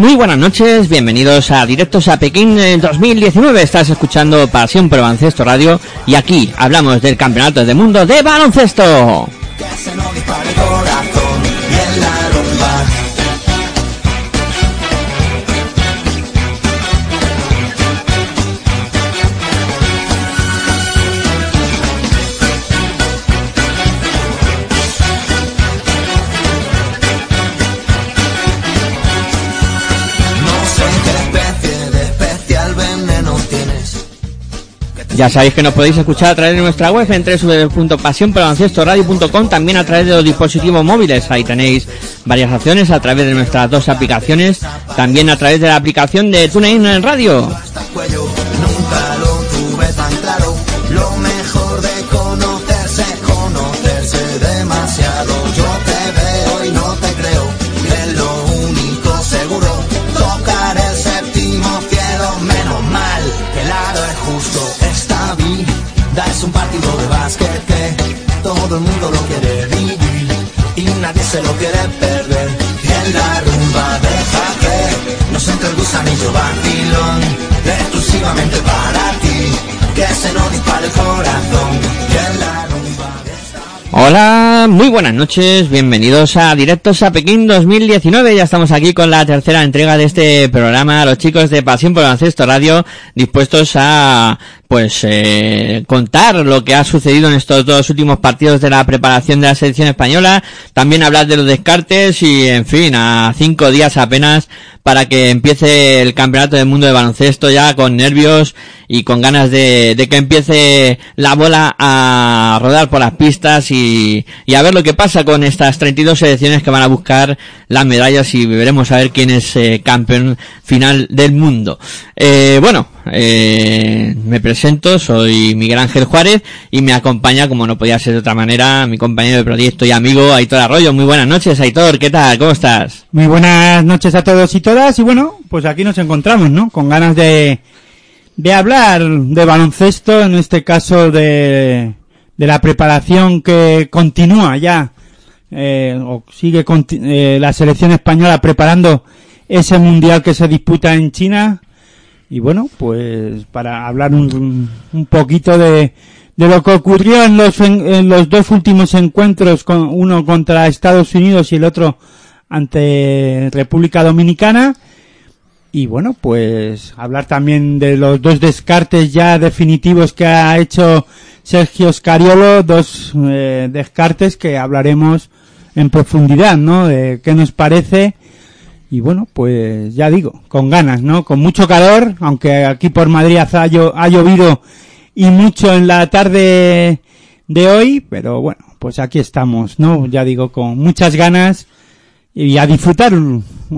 muy buenas noches, bienvenidos a Directos a Pekín en 2019. Estás escuchando Pasión por Baloncesto Radio y aquí hablamos del Campeonato del Mundo de Baloncesto. Ya sabéis que nos podéis escuchar a través de nuestra web en www.pasionporbaloncestoradio.com, también a través de los dispositivos móviles. Ahí tenéis varias opciones a través de nuestras dos aplicaciones, también a través de la aplicación de TuneIn en Radio. Todo el mundo lo quiere vivir. Y nadie se lo quiere perder. Y en la rumba deja que nos entre el gusanillo vacilón Exclusivamente para ti Que se nos dispare el corazón Y en la rumba Hola, muy buenas noches, bienvenidos a Directos a Pekín 2019. Ya estamos aquí con la tercera entrega de este programa, los chicos de Pasión por el Baloncesto Radio, dispuestos a pues eh, contar lo que ha sucedido en estos dos últimos partidos de la preparación de la selección española, también hablar de los descartes y en fin, a cinco días apenas para que empiece el campeonato del mundo de baloncesto ya con nervios y con ganas de, de que empiece la bola a rodar por las pistas y, y a ver lo que pasa con estas 32 selecciones que van a buscar las medallas y veremos a ver quién es eh, campeón final del mundo. Eh, bueno, eh, me presento, soy Miguel Ángel Juárez y me acompaña, como no podía ser de otra manera, mi compañero de proyecto y amigo Aitor Arroyo. Muy buenas noches, Aitor, ¿qué tal? ¿Cómo estás? Muy buenas noches a todos y todas y bueno, pues aquí nos encontramos, ¿no? Con ganas de, de hablar de baloncesto, en este caso de, de la preparación que continúa ya, eh, o sigue eh, la selección española preparando ese mundial que se disputa en China. Y bueno, pues para hablar un, un poquito de, de lo que ocurrió en los, en, los dos últimos encuentros, con, uno contra Estados Unidos y el otro ante República Dominicana. Y bueno, pues hablar también de los dos descartes ya definitivos que ha hecho Sergio Scariolo, dos eh, descartes que hablaremos en profundidad, ¿no? De qué nos parece. Y bueno, pues ya digo, con ganas, ¿no? Con mucho calor, aunque aquí por Madrid ha, ha llovido y mucho en la tarde de hoy, pero bueno, pues aquí estamos, ¿no? Ya digo, con muchas ganas y a disfrutar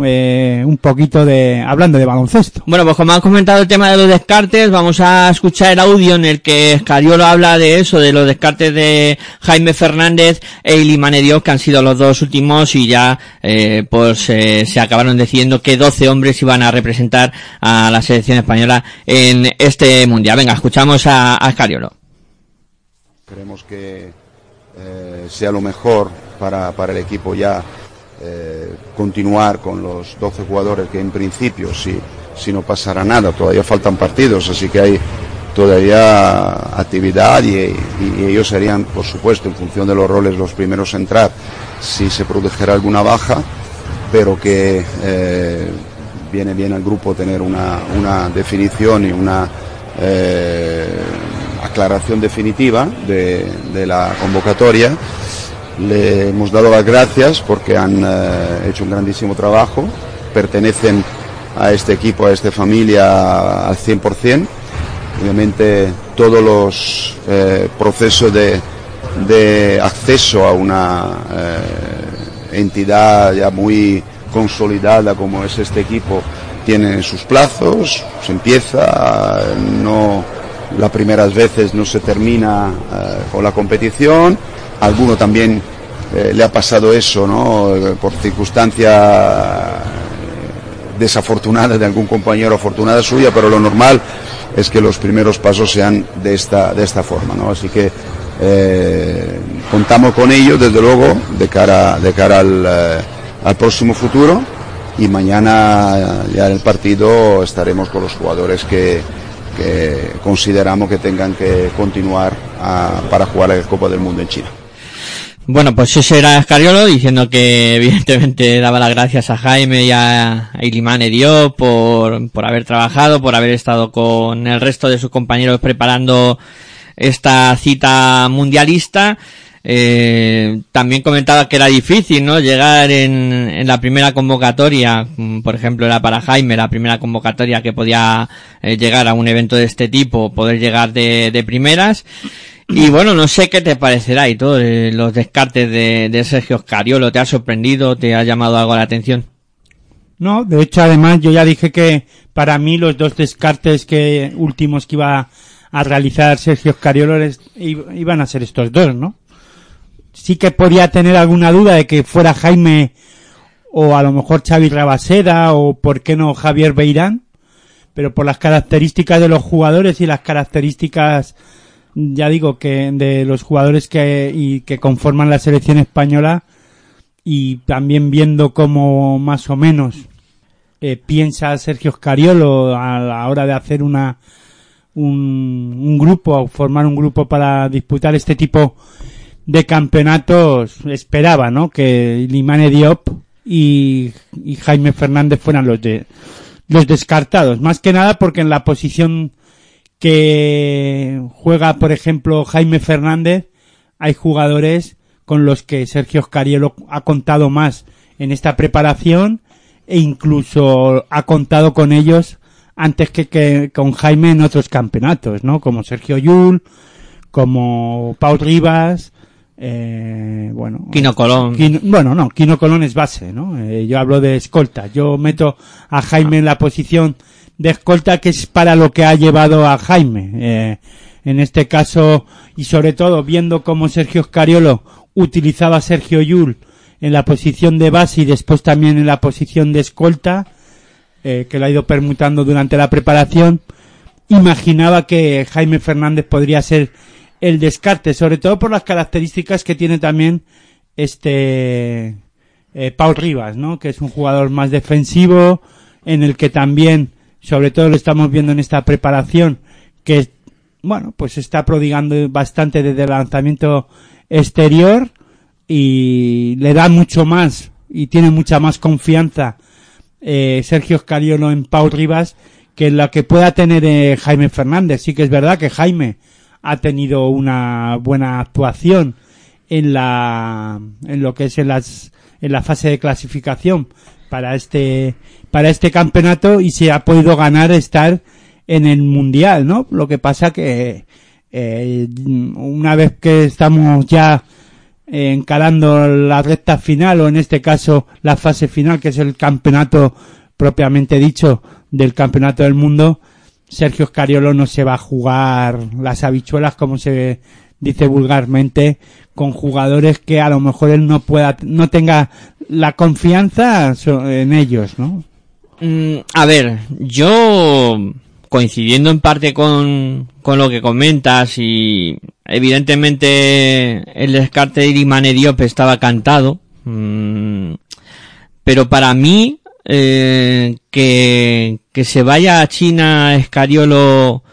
eh, un poquito de hablando de baloncesto. Bueno, pues como has comentado el tema de los descartes, vamos a escuchar el audio en el que Escariolo habla de eso, de los descartes de Jaime Fernández e Ilimane Dios, que han sido los dos últimos y ya eh, pues eh, se acabaron diciendo que 12 hombres iban a representar a la selección española en este mundial. Venga, escuchamos a, a Escariolo. Creemos que eh, sea lo mejor para, para el equipo ya eh, continuar con los 12 jugadores que en principio, si, si no pasará nada, todavía faltan partidos, así que hay todavía actividad y, ellos serían, por supuesto, en función de los roles, los primeros a entrar si se produjera alguna baja, pero que eh, viene bien al grupo tener una, una definición y una eh, aclaración definitiva de, de la convocatoria. Le hemos dado las gracias porque han eh, hecho un grandísimo trabajo, pertenecen a este equipo, a esta familia al 100%. Obviamente todos los eh, procesos de, de acceso a una eh, entidad ya muy consolidada como es este equipo tienen sus plazos, se empieza, no las primeras veces no se termina con la competición, alguno también eh, le ha pasado eso. Eh, Por circunstancia desafortunada de algún compañero, afortunada suya, pero lo normal es que los primeros pasos sean de esta, de esta forma, ¿no? Así que eh, contamos con ello, desde luego, de cara, de cara al, eh, próximo futuro y mañana ya en el partido estaremos con los jugadores que, consideramos que tengan que continuar a- para jugar la Copa del Mundo en China. Bueno, pues ese era Escariolo diciendo que evidentemente daba las gracias a Jaime y a Ilimane Diop por, por haber trabajado, por haber estado con el resto de sus compañeros preparando esta cita mundialista. Eh, también comentaba que era difícil, ¿no? Llegar en, en la primera convocatoria, mm, por ejemplo, era para Jaime la primera convocatoria que podía eh, llegar a un evento de este tipo, poder llegar de, de primeras. Y bueno, no sé qué te parecerá y todo, eh, los descartes de, de Sergio Scariolo, ¿te ha sorprendido? ¿Te ha llamado algo la atención? No, de hecho, además, yo ya dije que para mí los dos descartes que últimos que iba a realizar Sergio Scariolo es- i- iban a ser estos dos, ¿no? Sí que podía tener alguna duda de que fuera Jaime o a lo mejor Xavi Rabaseda o por qué no Javier Beirán, pero por las características de los jugadores y las características, ya digo, que de los jugadores que, y que conforman la selección española y también viendo cómo más o menos eh, piensa Sergio Scariolo a la hora de hacer una un, un grupo o formar un grupo para disputar este tipo de campeonatos esperaba ¿no? que Limane Diop y, y Jaime Fernández fueran los de los descartados más que nada porque en la posición que juega por ejemplo Jaime Fernández hay jugadores con los que Sergio Scariolo ha contado más en esta preparación e incluso ha contado con ellos antes que, que con Jaime en otros campeonatos, ¿no? Como Sergio Yul, como Pau Rivas, eh, bueno. Quino Colón. Quino- bueno, no, Quino Colón es base, ¿no? Eh, yo hablo de escolta. Yo meto a Jaime en la posición de escolta que es para lo que ha llevado a Jaime. Eh, en este caso, y sobre todo viendo cómo Sergio Scariolo utilizaba a Sergio Yul en la posición de base y después también en la posición de escolta, eh, que lo ha ido permutando durante la preparación, imaginaba que Jaime Fernández podría ser el descarte, sobre todo por las características que tiene también este eh, Paul Rivas, ¿no? Que es un jugador más defensivo, en el que también, sobre todo lo estamos viendo en esta preparación, que bueno, pues está prodigando bastante desde el lanzamiento exterior y le da mucho más y tiene mucha más confianza eh, Sergio Scariolo en Pau Rivas que la que pueda tener eh, Jaime Fernández. Sí que es verdad que Jaime ha tenido una buena actuación en la en lo que es en las en la fase de clasificación para este para este campeonato y se ha podido ganar estar en el mundial, ¿no? Lo que pasa que eh, una vez que estamos ya encarando la recta final o en este caso la fase final que es el campeonato propiamente dicho del campeonato del mundo, Sergio Scariolo no se va a jugar las habichuelas como se dice vulgarmente con jugadores que a lo mejor él no pueda no tenga la confianza en ellos, ¿no? Mm, a ver, yo coincidiendo en parte con, con lo que comentas y evidentemente el descarte de Irimane Diop estaba cantado, mm, pero para mí eh, que, que se vaya a China Escariolo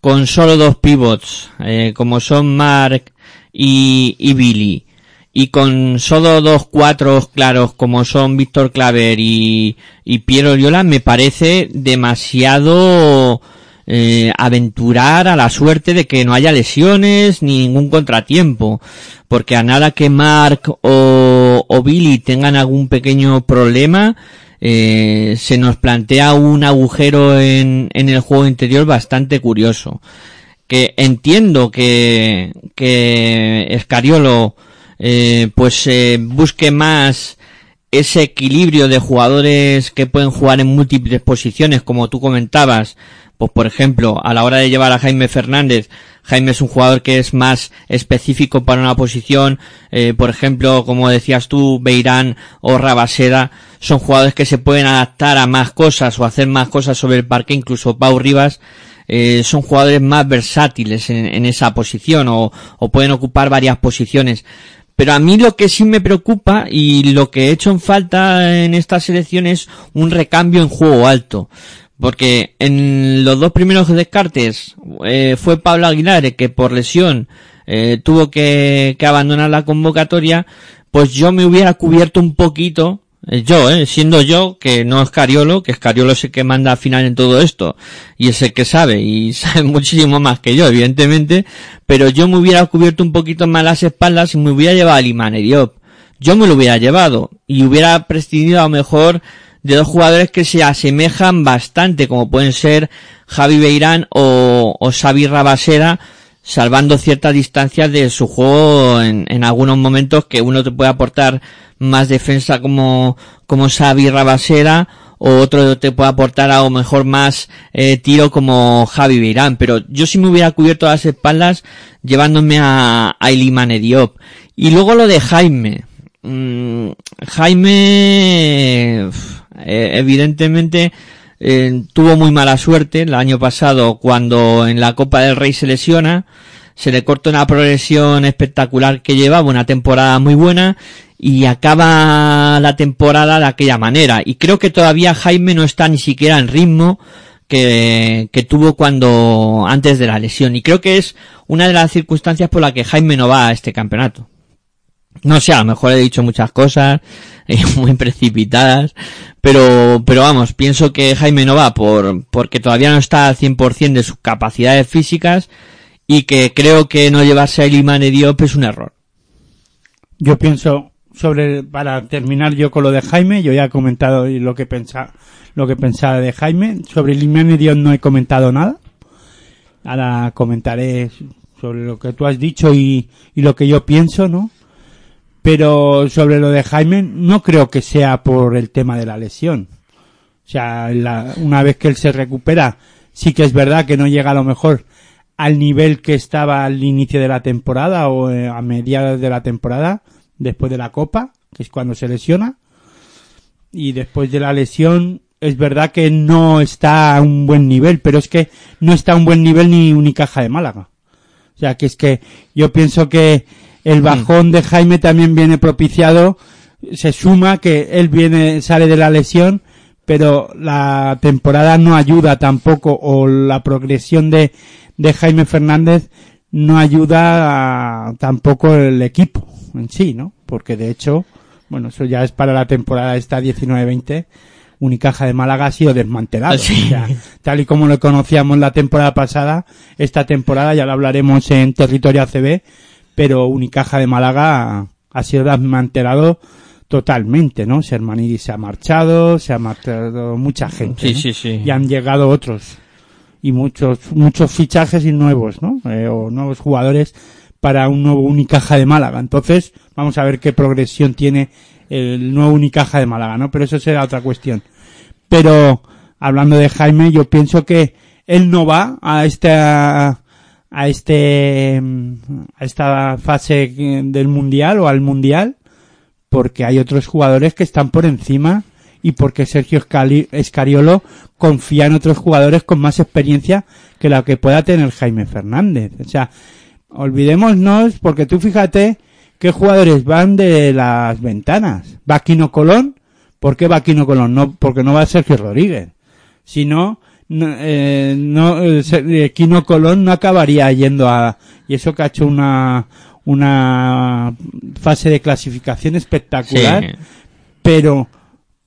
con solo dos pivots, eh, como son Mark y, y Billy, y con solo dos cuatros claros como son Víctor Claver y, y Piero Oriola, me parece demasiado eh, aventurar a la suerte de que no haya lesiones ni ningún contratiempo. Porque a nada que Mark o, o Billy tengan algún pequeño problema, eh, se nos plantea un agujero en, en el juego interior bastante curioso. Que entiendo que, que Escariolo eh, pues eh, busque más ese equilibrio de jugadores que pueden jugar en múltiples posiciones, como tú comentabas, pues por ejemplo, a la hora de llevar a Jaime Fernández, Jaime es un jugador que es más específico para una posición, eh, por ejemplo, como decías tú, Beirán o Rabaseda, son jugadores que se pueden adaptar a más cosas o hacer más cosas sobre el parque, incluso Pau Rivas, eh, son jugadores más versátiles en, en esa posición o, o pueden ocupar varias posiciones. Pero a mí lo que sí me preocupa y lo que he hecho en falta en esta selección es un recambio en juego alto. Porque en los dos primeros descartes eh, fue Pablo Aguilar que por lesión eh, tuvo que, abandonar la convocatoria, pues yo me hubiera cubierto un poquito, yo, eh, siendo yo, que no es Cariolo, que es Cariolo es el que manda al final en todo esto, y es el que sabe, y sabe muchísimo más que yo, evidentemente, pero yo me hubiera cubierto un poquito más las espaldas y me hubiera llevado a Limane Diop. Yo me lo hubiera llevado, y hubiera prescindido a lo mejor de dos jugadores que se asemejan bastante, como pueden ser Javi Beirán o, o Xavi Rabasera, salvando ciertas distancias de su juego en, en algunos momentos que uno te puede aportar más defensa como, como Xavi Rabasera o otro te puede aportar a lo mejor más eh, tiro como Javi Beirán, pero yo sí me hubiera cubierto las espaldas llevándome a, a Ilimane Diop. Y luego lo de Jaime. Mm, Jaime, eh, evidentemente, eh, tuvo muy mala suerte el año pasado cuando en la Copa del Rey se lesiona, se le corta una progresión espectacular que llevaba, una temporada muy buena, y acaba la temporada de aquella manera. Y creo que todavía Jaime no está ni siquiera en ritmo que, que tuvo cuando, antes de la lesión. Y creo que es una de las circunstancias por la que Jaime no va a este campeonato. No sé, a lo mejor he dicho muchas cosas eh, muy precipitadas, pero, pero vamos, pienso que Jaime no va por, porque todavía no está al 100% de sus capacidades físicas y que creo que no llevarse a Elimane Diop es un error. Yo pienso sobre, para terminar yo con lo de Jaime, yo ya he comentado lo que pensaba, lo que pensaba de Jaime. Sobre Limane Dios no he comentado nada. Ahora comentaré sobre lo que tú has dicho y, y lo que yo pienso, ¿no? Pero sobre lo de Jaime, no creo que sea por el tema de la lesión. O sea, la- una vez que él se recupera, sí que es verdad que no llega a lo mejor al nivel que estaba al inicio de la temporada o eh, a mediados de la temporada, después de la Copa, que es cuando se lesiona. Y después de la lesión, es verdad que no está a un buen nivel, pero es que no está a un buen nivel ni Unicaja de Málaga. O sea, que es que yo pienso que el bajón de Jaime también viene propiciado, se suma que él viene, sale de la lesión, pero la temporada no ayuda tampoco, o la progresión de, de Jaime Fernández no ayuda a, tampoco el equipo en sí, ¿no? Porque de hecho, bueno, eso ya es para la temporada esta 19-20, Unicaja de Málaga ha sido desmantelado. Sí. O sea, tal y como lo conocíamos la temporada pasada, esta temporada ya lo hablaremos en territorio ACB, pero Unicaja de Málaga ha sido desmantelado totalmente, ¿no? Sermanidi se ha marchado, se ha marchado mucha gente. Sí, ¿no? sí, sí. Y han llegado otros. Y muchos, muchos fichajes y nuevos, ¿no? Eh, o nuevos jugadores para un nuevo Unicaja de Málaga. Entonces, vamos a ver qué progresión tiene el nuevo Unicaja de Málaga, ¿no? Pero eso será otra cuestión. Pero, hablando de Jaime, yo pienso que él no va a esta, a este, a esta fase del Mundial o al Mundial porque hay otros jugadores que están por encima y porque Sergio Escariolo confía en otros jugadores con más experiencia que la que pueda tener Jaime Fernández. O sea, olvidémonos, porque tú fíjate qué jugadores van de las ventanas. Va Quino Colón, ¿por qué va Quino Colón? No, porque no va Sergio Rodríguez. Si no, eh, no, eh, Quino Colón no acabaría yendo a, y eso que ha hecho una, una fase de clasificación espectacular Sí. pero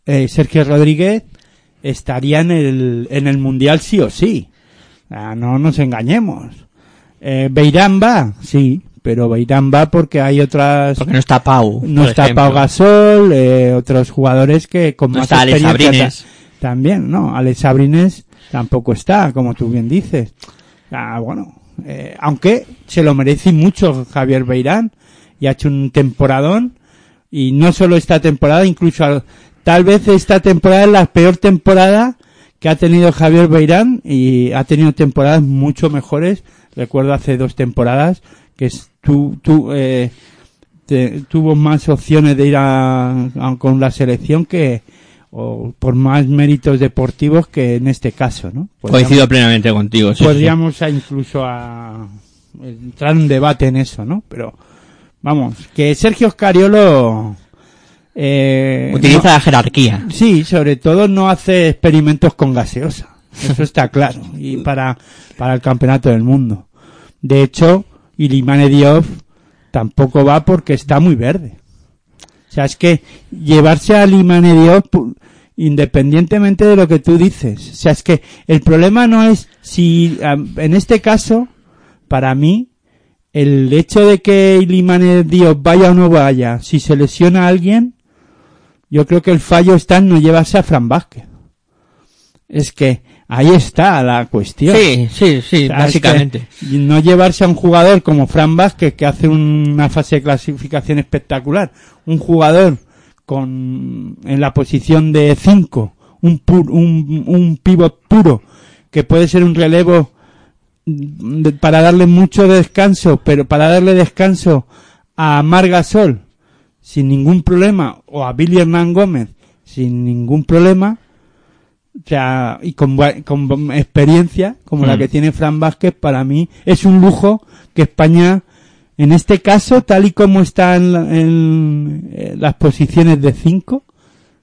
eh, Sergio Rodríguez estaría en el, en el Mundial sí o sí. Ah, no nos engañemos. Eh, Beirán va, sí, pero Beirán va porque hay otras... Porque no está Pau. no está ejemplo. Pau Gasol, eh, otros jugadores que con No más está Alex experiencia ta- también, ¿no? Alex Sabrines tampoco está, como tú bien dices. Ah, bueno, eh, aunque se lo merece mucho Javier Beirán y ha hecho un temporadón y no solo esta temporada, incluso al- tal vez esta temporada es la peor temporada que ha tenido Javier Beirán y ha tenido temporadas mucho mejores. Recuerdo hace dos temporadas que es- tu, eh, tuvo más opciones de ir a, a- con la selección que o por más méritos deportivos que en este caso, ¿no? Coincido plenamente contigo. sí, sí. podríamos a incluso a entrar en un debate en eso, ¿no? Pero vamos, que Sergio Scariolo eh, Utiliza la jerarquía. sí, sobre todo no hace experimentos con gaseosa. Eso está claro. Y para, para el campeonato del mundo. De hecho, Ilimane Diop tampoco va porque está muy verde. O sea, es que llevarse a Ilimane Diop, independientemente de lo que tú dices. O sea, es que el problema no es si, en este caso, para mí, el hecho de que Ilimane Diop vaya o no vaya, si se lesiona a alguien, yo creo que el fallo está en no llevarse a Fran Vázquez. Es que ahí está la cuestión. Sí, sí, sí, O sea, básicamente. es que no llevarse a un jugador como Fran Vázquez que hace una fase de clasificación espectacular, un jugador con en la posición de 5, un, pu- un, un pivot puro que puede ser un relevo de- para darle mucho descanso, pero para darle descanso a Margasol sin ningún problema o a Billy Hernán Gómez sin ningún problema, o sea, y con, con experiencia como la Mm. que tiene Fran Vázquez, para mí es un lujo que España, en este caso, tal y como está en, eh, las posiciones de 5,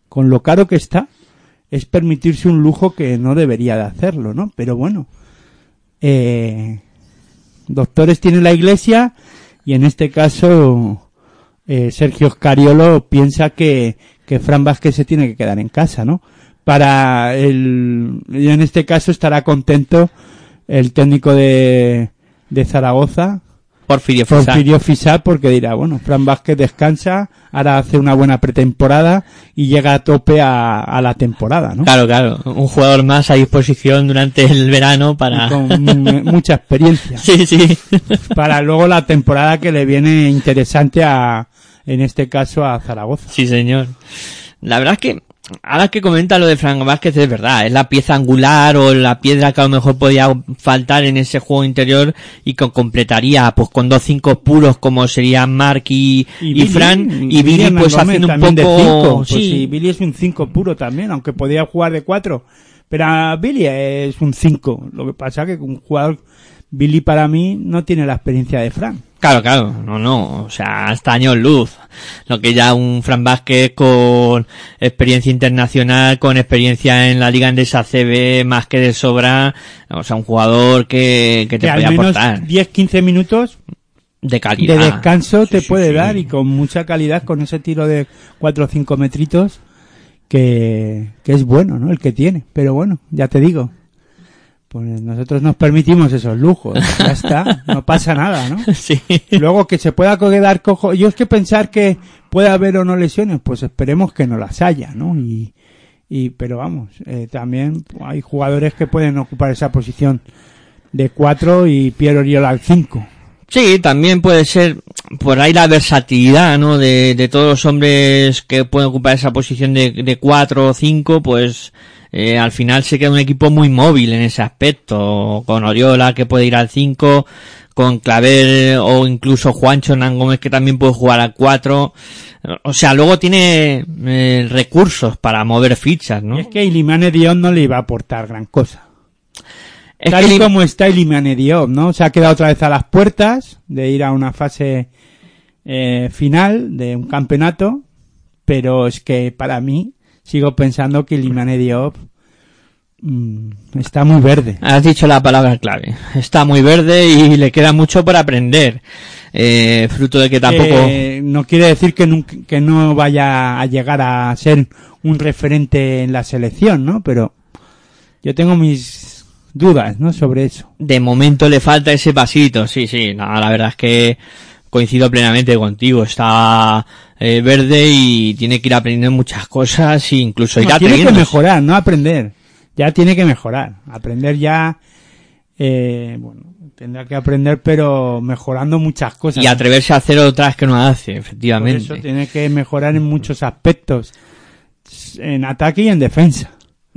con lo caro que está, es permitirse un lujo que no debería de hacerlo, ¿no? Pero bueno, eh, doctores tiene la iglesia y en este caso eh, Sergio Scariolo piensa que, que Fran Vázquez se tiene que quedar en casa, ¿no? Para el, y en este caso estará contento el técnico de, de Zaragoza, Porfirio Fisac. Porfirio Fisal, porque dirá, bueno, Fran Vázquez descansa, ahora hace una buena pretemporada y llega a tope a, a la temporada, ¿no? Claro, claro. Un jugador más a disposición durante el verano para... Con mu- mucha experiencia. Sí, sí. Para luego la temporada que le viene interesante a, en este caso, a Zaragoza. Sí, señor. La verdad es que, ahora que comenta lo de Frank Vázquez, es verdad, es la pieza angular o la piedra que a lo mejor podía faltar en ese juego interior y que completaría, pues con dos cinco puros como serían Mark y, y, Billy, Fran, y Billy pues haciendo un también de poco, cinco. Pues sí, sí, Billy es un 5 puro también, aunque podía jugar de 4. Pero a Billy es un 5. Lo que pasa que un jugador, Billy para mí no tiene la experiencia de Fran. Claro, claro, no, no, o sea, hasta años luz. Lo que ya un Fran Vázquez con experiencia internacional, con experiencia en la Liga Endesa CB, más que de sobra, o sea, un jugador que, que te que puede al menos aportar 10-15 minutos de calidad. de descanso Sí, te sí, puede sí. dar y con mucha calidad con ese tiro de 4 o 5 metritos que, que es bueno, ¿no? El que tiene. Pero bueno, ya te digo. Pues nosotros nos permitimos esos lujos. Ya está. No pasa nada, ¿no? Sí. Luego que se pueda quedar cojo. Yo es que pensar que puede haber o no lesiones, pues esperemos que no las haya, ¿no? Y, y pero vamos, eh, también hay jugadores que pueden ocupar esa posición de 4 y Piero Oriola al 5. Sí, también puede ser por ahí la versatilidad, ¿no? De, de todos los hombres que pueden ocupar esa posición de, de cuatro o cinco, pues eh, al final se queda un equipo muy móvil en ese aspecto. Con Oriola que puede ir al cinco, con Claver o incluso Juancho Hernán Gómez que también puede jugar al cuatro. O sea, luego tiene eh, recursos para mover fichas, ¿no? Y es que Ilimane Diop no le iba a aportar gran cosa. Es Tal que y como está Ilimane ¿no? Se ha quedado otra vez a las puertas de ir a una fase eh, final de un campeonato, pero es que para mí sigo pensando que Ilimane Diop mm, está muy verde. Has dicho la palabra clave. Está muy verde y le queda mucho por aprender. Eh, fruto de que tampoco... Eh, no quiere decir que, nunca- que no vaya a llegar a ser un referente en la selección, ¿no? Pero yo tengo mis dudas, ¿no? Sobre eso. De momento le falta ese pasito, sí, sí, no, la verdad es que coincido plenamente contigo, está eh, verde y tiene que ir aprendiendo muchas cosas e incluso No, irá tiene que mejorar, no aprender. Ya tiene que mejorar. Aprender ya, eh, bueno, tendrá que aprender, pero mejorando muchas cosas. y atreverse a hacer otras que no hace, Por efectivamente. eso tiene que mejorar en muchos aspectos. En ataque y en defensa.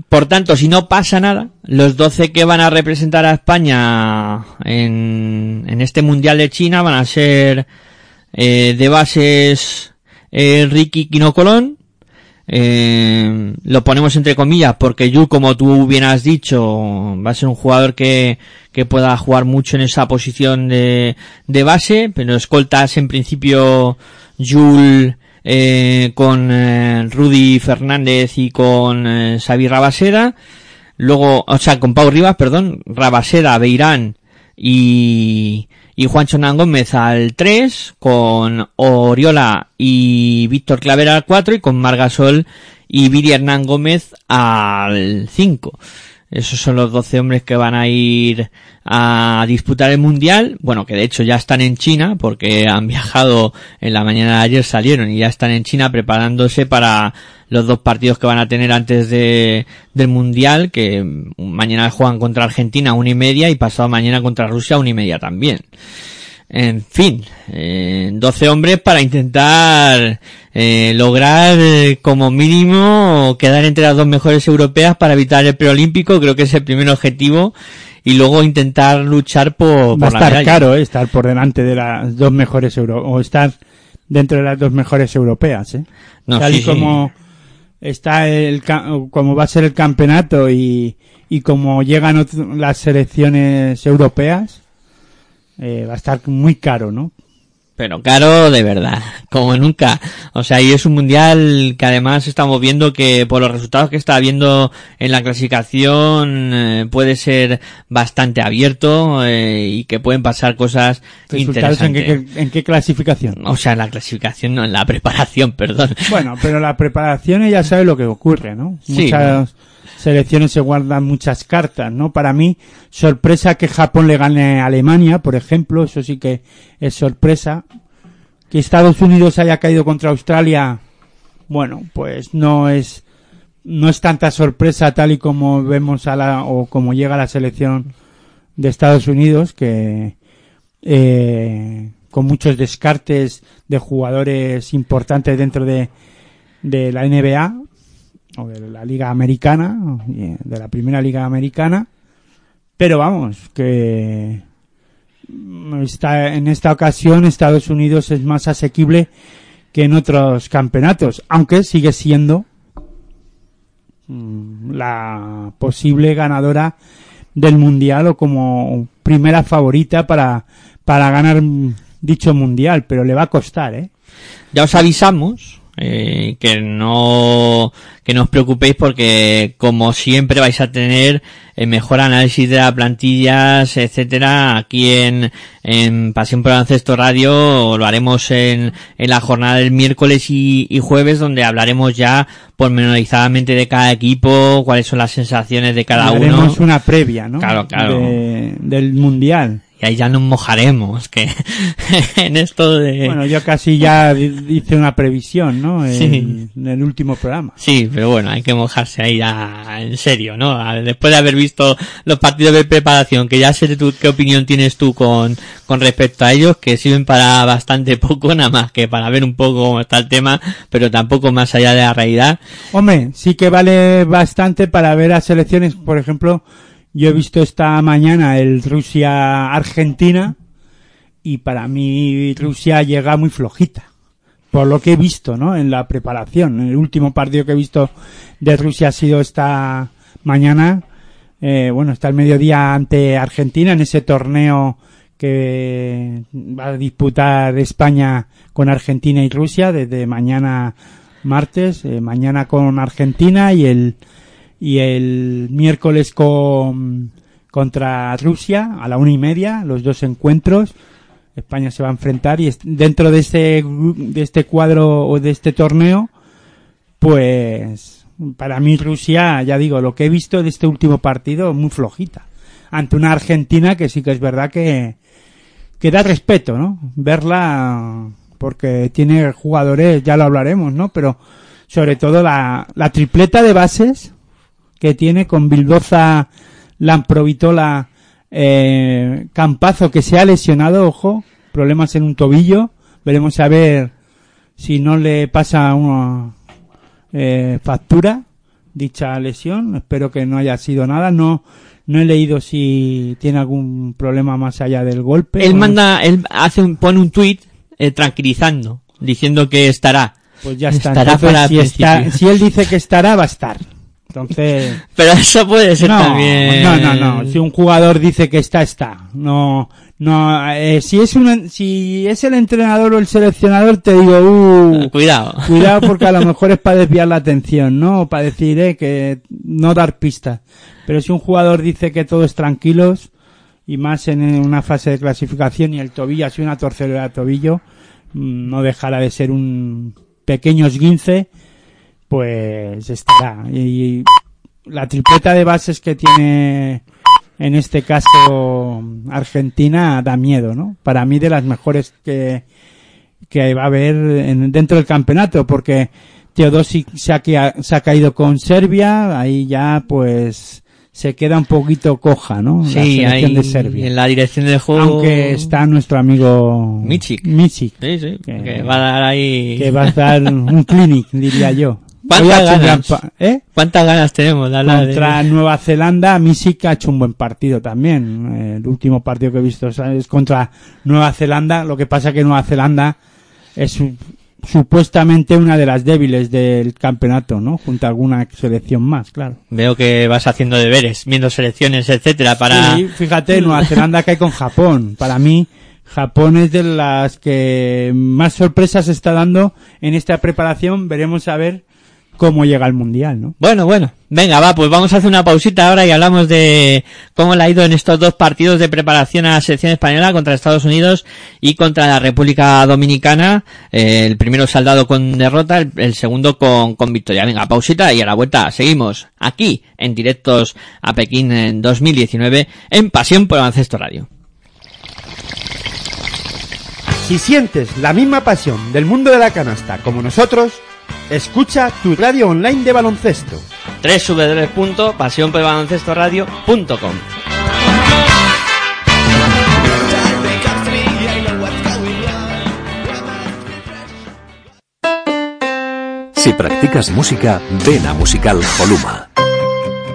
Por tanto, si no pasa nada, los 12 que van a representar a España en, en este Mundial de China van a ser eh, de bases eh, Ricky Quino Colón. Eh, lo ponemos entre comillas porque Yu, como tú bien has dicho, va a ser un jugador que, que pueda jugar mucho en esa posición de, de base, pero escoltas en principio Yul eh, con eh, Rudy Fernández y con eh, Xavi Rabaseda. Luego, o sea, con Pau Rivas, perdón, Rabaseda, Beirán y, y Juancho Hernán Gómez al 3, con Oriola y Víctor Clavera al 4 y con Margasol y Viri Hernán Gómez al 5. Esos son los 12 hombres que van a ir a disputar el mundial. Bueno, que de hecho ya están en China porque han viajado en la mañana de ayer salieron y ya están en China preparándose para los dos partidos que van a tener antes de, del mundial, que mañana juegan contra Argentina a una y media y pasado mañana contra Rusia a una y media también. En fin, eh, 12 hombres para intentar eh, lograr eh, como mínimo quedar entre las dos mejores europeas para evitar el preolímpico, creo que es el primer objetivo, y luego intentar luchar por, Va a la estar caro, ¿eh? Estar por delante de las dos mejores euro, o estar dentro de las dos mejores europeas, ¿eh? No, Tal sí, y sí. como está el, ca- como va a ser el campeonato y, y como llegan las selecciones europeas, eh, va a estar muy caro, ¿no? Pero caro de verdad, como nunca. O sea, y es un mundial que además estamos viendo que por los resultados que está viendo en la clasificación eh, puede ser bastante abierto eh, y que pueden pasar cosas Resultados en interesantes. qué, en qué clasificación. O sea, en la clasificación, no, en la preparación, perdón. Bueno, pero la preparación ya sabe lo que ocurre, ¿no? Sí, Muchas selecciones se guardan muchas cartas, ¿no? Para mí, sorpresa que Japón le gane a Alemania, por ejemplo, eso sí que es sorpresa. Que Estados Unidos haya caído contra Australia, bueno, pues no es no es tanta sorpresa tal y como vemos a la o como llega la selección de Estados Unidos que eh, con muchos descartes de jugadores importantes dentro de, de la NBA o de la Liga Americana, eh, de la Primera Liga Americana, pero vamos, que mm, está, en esta ocasión Estados Unidos es más asequible que en otros campeonatos, aunque sigue siendo mm, la posible ganadora del mundial o como primera favorita para, para ganar mm, dicho mundial, pero le va a costar, ¿eh? Ya os avisamos eh, que no que no os preocupéis porque como siempre vais a tener el mejor análisis de las plantillas, etcétera, aquí en, en Pasión por Baloncesto Radio lo haremos en, en la jornada del miércoles y, y jueves donde hablaremos ya pormenorizadamente de cada equipo, cuáles son las sensaciones de cada uno. Haremos una previa, ¿no? Claro, claro. De- del mundial. Y ahí ya nos mojaremos, que en esto de... Bueno, yo casi ya hice una previsión, ¿no? En, Sí. en el último programa. Sí, pero bueno, hay que mojarse ahí ya en serio, ¿no? Después de haber visto los partidos de preparación, que ya sé tú qué opinión tienes tú con, con respecto a ellos, que sirven para bastante poco, nada más que para ver un poco cómo está el tema, pero tampoco más allá de la realidad. Hombre, sí que vale bastante para ver a selecciones, por ejemplo, yo he visto esta mañana el Rusia-Argentina y para mí Rusia llega muy flojita. Por lo que he visto, ¿no? En la preparación. El último partido que he visto de Rusia ha sido esta mañana. Eh, bueno, está el mediodía ante Argentina en ese torneo que va a disputar España con Argentina y Rusia desde mañana martes, eh, mañana con Argentina y el y el miércoles con contra Rusia a la una y media, los dos encuentros. España se va a enfrentar y dentro de este de este cuadro o de este torneo, pues para mí Rusia, ya digo, lo que he visto de este último partido muy flojita ante una Argentina que sí que es verdad que que da respeto, ¿no? Verla porque tiene jugadores, ya lo hablaremos, ¿no? Pero sobre todo la, la tripleta de bases que tiene con Bildoza, Lamprovitola, eh, Campazo que se ha lesionado, ojo, problemas en un tobillo, veremos a ver si no le pasa una eh, factura dicha lesión, espero que no haya sido nada, no no he leído si tiene algún problema más allá del golpe. Él o- manda, él hace un, pone un tuit eh, tranquilizando, diciendo que estará. Pues ya está. Estará Entonces, para si, está- si él dice que estará, va a estar. Entonces, Pero eso puede ser no, también. no, no, no. Si un jugador dice que está, está. No, no. eh, si es un, si es el entrenador o el seleccionador, te digo, uh, Cuidado. cuidado porque a lo mejor es para desviar la atención, ¿no? O para decir, eh, que no dar pistas. Pero si un jugador dice que todo es tranquilos y más en una fase de clasificación y el tobillo, así una torcedura de tobillo, mm, no dejará de ser un pequeño esguince, pues estará. Y la tripleta de bases que tiene en este caso Argentina da miedo, ¿no? Para mí de las mejores que, que va a haber en- dentro del campeonato, porque Teodosic se ha, se ha caído con Serbia, ahí ya pues se queda un poquito coja, ¿no? la Sí, selección ahí de Serbia. en la dirección del juego. Aunque está nuestro amigo Michik. Michik, Sí, sí, que- que va a dar ahí. que va a dar un clinic, diría yo. ¿Cuántas ganas? pa- ¿Eh? ¿Cuántas ganas tenemos de hablar de- Contra Nueva Zelanda, Michik ha hecho un buen partido también. El último partido que he visto es contra Nueva Zelanda. Lo que pasa que Nueva Zelanda es su- supuestamente una de las débiles del campeonato, ¿no? Junto a alguna selección más, claro. Veo que vas haciendo deberes, viendo selecciones, etcétera, para. Sí, fíjate, Nueva Zelanda cae con Japón. Para mí, Japón es de las que más sorpresas está dando en esta preparación. Veremos a ver cómo llega al Mundial, ¿no? Bueno, bueno. Venga, va, pues vamos a hacer una pausita ahora y hablamos de cómo le ha ido en estos dos partidos de preparación a la selección española contra Estados Unidos y contra la República Dominicana. Eh, el primero saldado con derrota, el, el segundo con, con victoria. Venga, pausita y a la vuelta seguimos aquí en directos a Pekín en 2019 en Pasión por el Baloncesto Radio. Si sientes la misma pasión del mundo de la canasta como nosotros, escucha tu radio online de baloncesto. www.pasionporelbaloncestoradio.com Si practicas música, ven a Musical Holuma.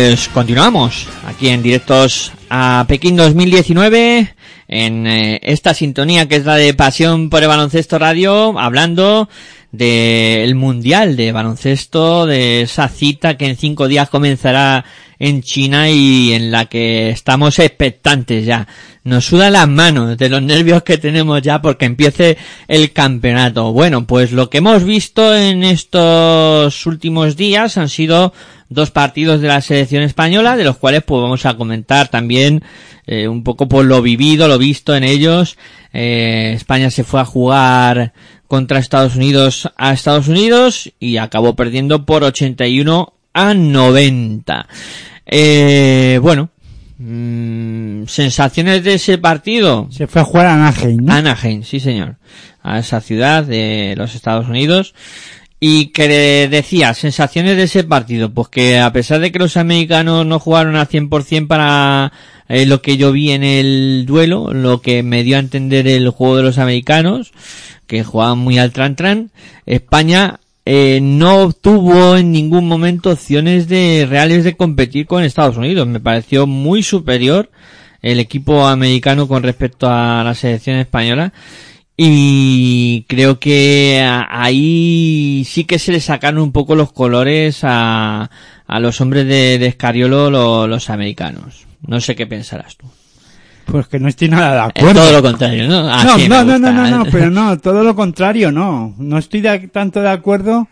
pues continuamos aquí en directos a Pekín 2019 en eh, esta sintonía que es la de Pasión por el Baloncesto Radio, hablando del Mundial de Baloncesto, de esa cita que en cinco días comenzará en China y en la que estamos expectantes ya. Nos sudan las manos de los nervios que tenemos ya porque empiece el campeonato. Bueno, pues lo que hemos visto en estos últimos días han sido dos partidos de la selección española, de los cuales pues vamos a comentar también eh, un poco por lo vivido, lo visto en ellos. Eh, España se fue a jugar contra Estados Unidos a Estados Unidos y acabó perdiendo por 81 a 90. Eh, bueno, mm, sensaciones de ese partido. Se fue a jugar a Anaheim, ¿no? Anaheim, sí señor, a esa ciudad de los Estados Unidos. Y que decía, sensaciones de ese partido, pues que a pesar de que los americanos no jugaron al 100% para eh, lo que yo vi en el duelo, lo que me dio a entender el juego de los americanos, que jugaban muy al tran tran, España eh, no tuvo en ningún momento opciones de reales de competir con Estados Unidos. Me pareció muy superior el equipo americano con respecto a la selección española y creo que ahí sí que se le sacaron un poco los colores a, a los hombres de, de Escariolo, lo- los americanos. No sé qué pensarás tú. Pues que no estoy nada de Es acuerdo. todo lo contrario, ¿no? no, Así no, no, no, no, gusta. no, pero no, todo lo contrario, no. No estoy de- tanto de acuerdo.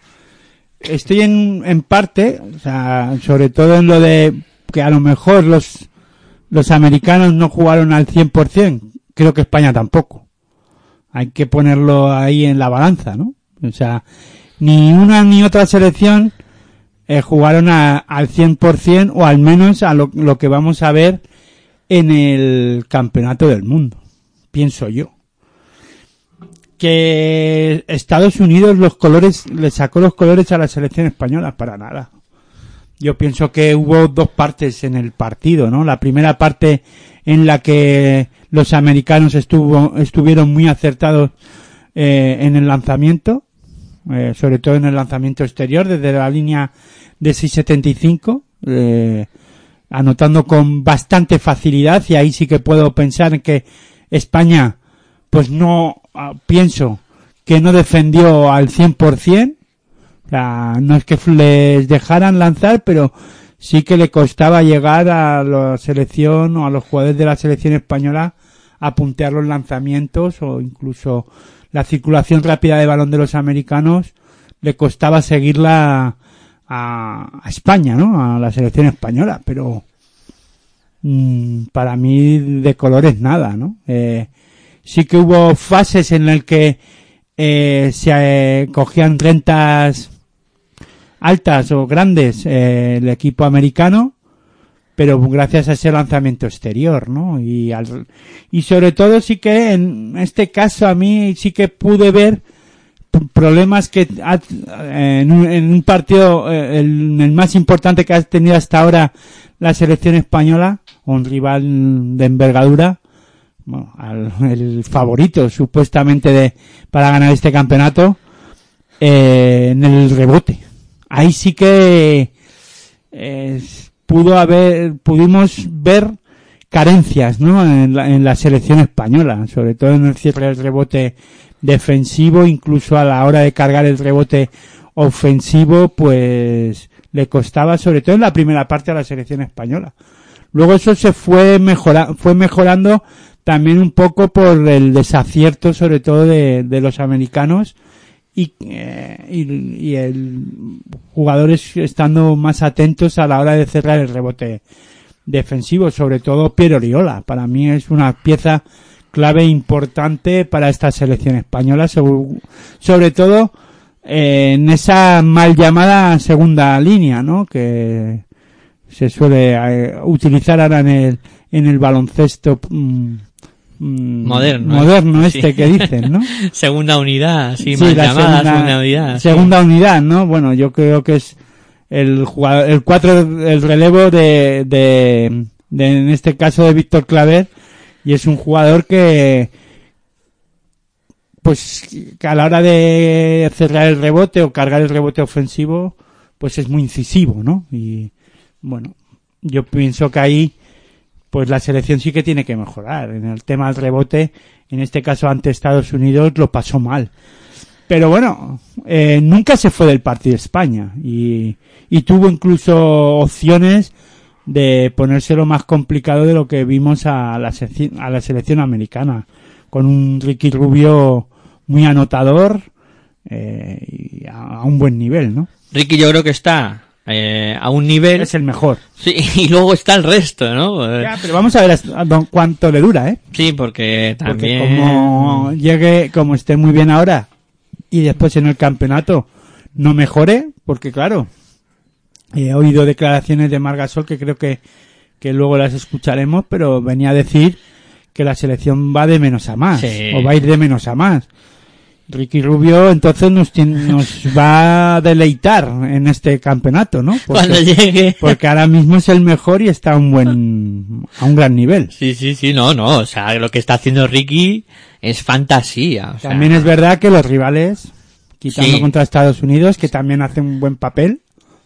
Estoy en, en parte, o sea, sobre todo en lo de que a lo mejor los, los americanos no jugaron al 100%. Creo que España tampoco. Hay que ponerlo ahí en la balanza, ¿no? O sea, ni una ni otra selección eh, jugaron a- al 100% o al menos a lo, lo que vamos a ver en el campeonato del mundo, pienso yo. Que Estados Unidos los colores, le sacó los colores a la selección española, para nada. Yo pienso que hubo dos partes en el partido, ¿no? La primera parte en la que los americanos estuvo, estuvieron muy acertados eh, en el lanzamiento, eh, sobre todo en el lanzamiento exterior, desde la línea de 675, eh, anotando con bastante facilidad y ahí sí que puedo pensar en que España pues no ah, pienso que no defendió al 100%, o sea, no es que les dejaran lanzar, pero sí que le costaba llegar a la selección o a los jugadores de la selección española a puntear los lanzamientos o incluso la circulación rápida de balón de los americanos. Le costaba seguirla a, España, ¿no? A la selección española, pero mm, para mí de colores nada, ¿no? Eh, sí que hubo fases en las que eh, se eh, cogían rentas altas o grandes eh, el equipo americano, pero gracias a ese lanzamiento exterior, ¿no? Y, al, y sobre todo sí que en este caso a mí sí que pude ver problemas que ha- en, un, en un partido eh, el, el más importante que ha tenido hasta ahora la selección española, un rival de envergadura, bueno, al- el favorito supuestamente de, para ganar este campeonato, eh, en el rebote. Ahí sí que eh, pudo haber, pudimos ver carencias, ¿no? En la, en la selección española, sobre todo en el cierre del rebote defensivo, incluso a la hora de cargar el rebote ofensivo, pues le costaba, sobre todo en la primera parte a la selección española. Luego eso se fue mejora, fue mejorando también un poco por el desacierto sobre todo de, los americanos y, eh, y, y el jugadores estando más atentos a la hora de cerrar el rebote defensivo, sobre todo Piero Oriola. Para mí es una pieza clave importante para esta selección española, sobre todo eh, en esa mal llamada segunda línea, ¿no? Que se suele eh, utilizar ahora en el en el baloncesto mm, mm, Moderno, ¿eh? Sí. este que dicen, ¿no? Segunda unidad, sí, Sí, mal la llamada segunda, segunda unidad. sí. segunda unidad, ¿no? Bueno, yo creo que es el jugador, el cuatro, el relevo de, de, de, en este caso de Víctor Claver, y es un jugador que, pues, que a la hora de cerrar el rebote o cargar el rebote ofensivo, pues es muy incisivo, ¿no? Y, bueno, yo pienso que ahí, pues la selección sí que tiene que mejorar. En el tema del rebote, en este caso ante Estados Unidos, lo pasó mal. Pero bueno, eh, nunca se fue del partido España y, y tuvo incluso opciones de ponérselo más complicado de lo que vimos a la, selección, a la selección americana, con un Ricky Rubio muy anotador eh, y a, a un buen nivel, ¿no? Ricky yo creo que está eh, a un nivel... Es el mejor. Sí, y luego está el resto, ¿no? Ya, pero vamos a ver hasta don- cuánto le dura, ¿eh? Sí, porque Porque también... como llegue, como esté muy bien ahora y después en el campeonato no mejore, porque claro, he oído declaraciones de Margasol que creo que, que luego las escucharemos, pero venía a decir que la selección va de menos a más, Sí. o va a ir de menos a más. Ricky Rubio entonces nos, tien- nos va a deleitar en este campeonato, ¿no? Porque- Cuando llegue... porque ahora mismo es el mejor y está a un buen, a un gran nivel. Sí, sí, sí, no, no, o sea, lo que está haciendo Ricky es fantasía, o sea, También es verdad que los rivales, quitando Sí. contra Estados Unidos, que también hacen un buen papel,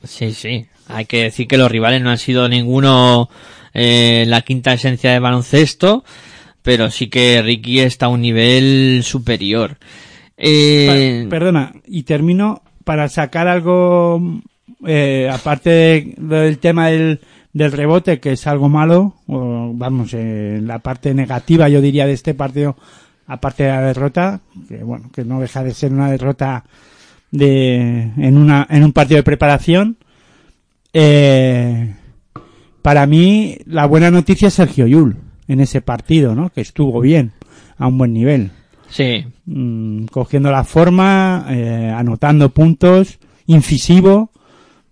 Sí, sí. Hay que decir que los rivales no han sido ninguno eh, la quinta esencia de baloncesto, pero sí que Ricky está a un nivel superior. Eh, Perdona, y termino para sacar algo, eh, aparte de- del tema del, del rebote, que es algo malo, o vamos, eh, la parte negativa yo diría de este partido, aparte de la derrota, que bueno, que no deja de ser una derrota de, en una, en un partido de preparación, eh, para mí la buena noticia es Sergio Yul en ese partido, ¿no? Que estuvo bien, a un buen nivel sí, mm, cogiendo la forma, eh, anotando puntos, incisivo,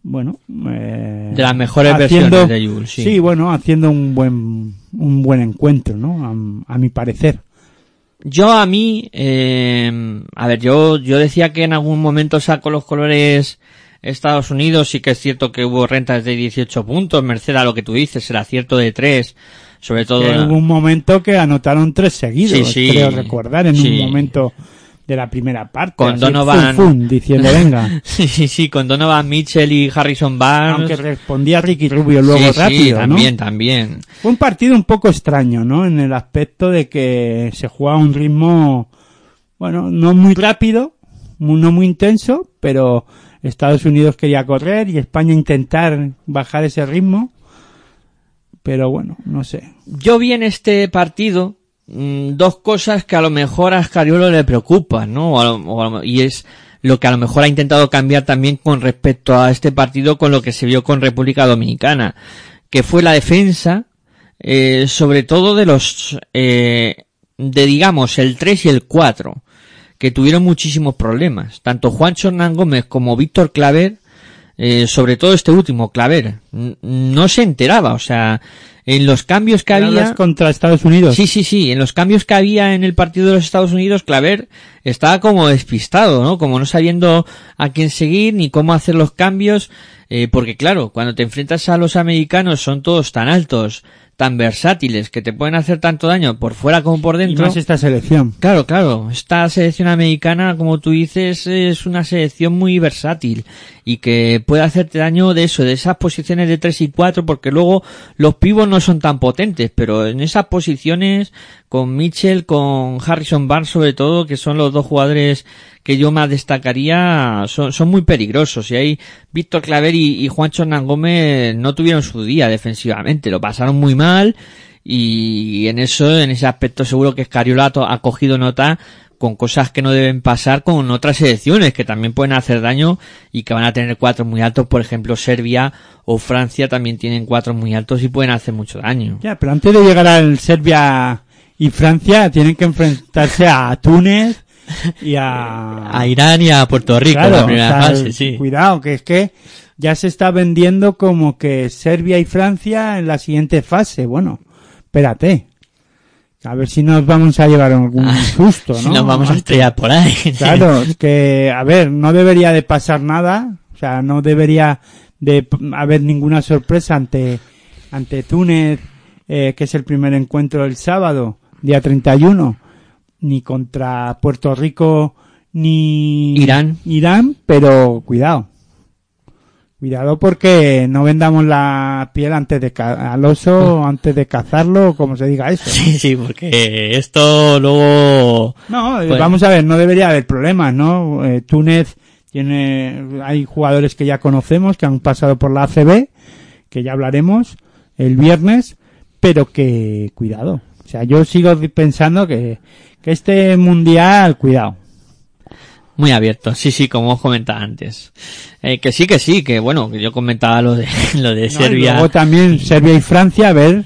bueno, eh, De las mejores versiones de Yul, sí. bueno, haciendo un buen un buen encuentro, ¿no? A, a mi parecer. Yo a mí, eh, a ver, yo, yo decía que en algún momento saco los colores Estados Unidos, sí que es cierto que hubo rentas de 18 puntos, merced a lo que tú dices, el acierto de 3, sobre todo... Que hubo un momento que anotaron tres seguidos, Sí, sí. creo recordar, en Sí. un momento de la primera parte. Con así, Donovan- fun, fun, diciendo, venga. Sí, sí, sí, con Donovan Mitchell y Harrison Barnes. Aunque respondía Ricky Rubio luego Sí, sí, rápido, ¿no? también, también. Fue un partido un poco extraño, ¿no? En el aspecto de que se jugaba a un ritmo, bueno, no muy rápido, no muy intenso, pero Estados Unidos quería correr y España intentar bajar ese ritmo. Pero bueno, no sé. Yo vi en este partido mm, dos cosas que a lo mejor a Scariolo le preocupan, ¿no? O a lo- y es lo que a lo mejor ha intentado cambiar también con respecto a este partido con lo que se vio con República Dominicana, que fue la defensa, eh, sobre todo de los, eh, de digamos el 3 y el 4, que tuvieron muchísimos problemas. Tanto Juancho Hernán Gómez como Víctor Claver, eh, sobre todo este último, Claver, no se enteraba, o sea, en los cambios que ¿Hablas había... contra Estados Unidos? Sí, sí, sí. En los cambios que había en el partido de los Estados Unidos, Claver estaba como despistado, ¿no? Como no sabiendo a quién seguir ni cómo hacer los cambios. eh, porque claro, cuando te enfrentas a los americanos son todos tan altos, tan versátiles, que te pueden hacer tanto daño por fuera como por Y dentro. más esta selección. Claro, claro. Esta selección americana, como tú dices, es una selección muy versátil y que puede hacerte daño de eso, de esas posiciones de 3 y 4, porque luego los pivos no son tan potentes, pero en esas posiciones, con Mitchell, con Harrison Barnes sobre todo, que son los dos jugadores que yo más destacaría, son, son muy peligrosos. Y ahí Víctor Claver y, y Juancho Hernán Gómez no tuvieron su día defensivamente, lo pasaron muy mal y en eso, en ese aspecto seguro que Escariola ha cogido nota con cosas que no deben pasar con otras selecciones que también pueden hacer daño y que van a tener cuatro muy altos, por ejemplo Serbia o Francia también tienen cuatro muy altos y pueden hacer mucho daño. Ya, pero antes de llegar al Serbia y Francia tienen que enfrentarse a Túnez y a... A Irán y a Puerto Rico en la primera o sea, fase, sí. Cuidado, que es que ya se está vendiendo como que Serbia y Francia en la siguiente fase. Bueno, espérate. A ver si nos vamos a llevar algún susto, ¿no? Ah, Si nos vamos a estrellar por ahí. Claro, es que, a ver, no debería de pasar nada, o sea, no debería de haber ninguna sorpresa ante, ante Túnez, eh, que es el primer encuentro el sábado, día 31, ni contra Puerto Rico, ni Irán. Irán, pero cuidado. Cuidado porque no vendamos la piel antes de ca- al oso, antes de cazarlo, como se diga eso. Sí, sí, porque esto luego... No, eh, Pues- vamos a ver, no debería haber problemas, ¿no? Eh, Túnez tiene, hay jugadores que ya conocemos, que han pasado por la ACB, que ya hablaremos el viernes, pero que, cuidado. O sea, yo sigo pensando que, que este mundial, cuidado. Muy abierto, sí, sí, como os comentaba antes. Eh, que sí, que sí, que bueno, que yo comentaba lo de, lo de ¿no? Y Serbia. luego también Serbia y Francia, a ver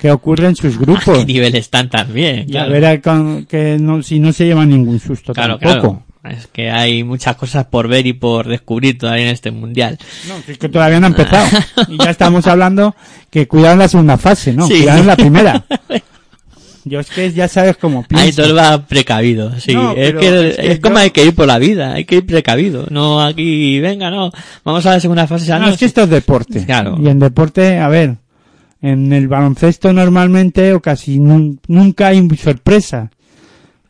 qué ocurre en sus ¿A grupos. qué nivel están también? Y a ver a con- que no, si no se lleva ningún susto claro, tampoco. claro. Es que hay muchas cosas por ver y por descubrir todavía en este mundial. No, es que todavía no ha empezado. Y ya estamos hablando que cuidado en la segunda fase, ¿no? Sí. Cuidado en la primera. Yo es que ya sabes cómo Ahí pienso. todo va precavido, sí. No, es, que, es que es como yo- hay que ir por la vida, hay que ir precavido. No aquí, venga, no. Vamos a la segunda fase. No, es que esto es deporte. Claro. Y en deporte, a ver, en el baloncesto normalmente o casi nun- nunca hay sorpresa.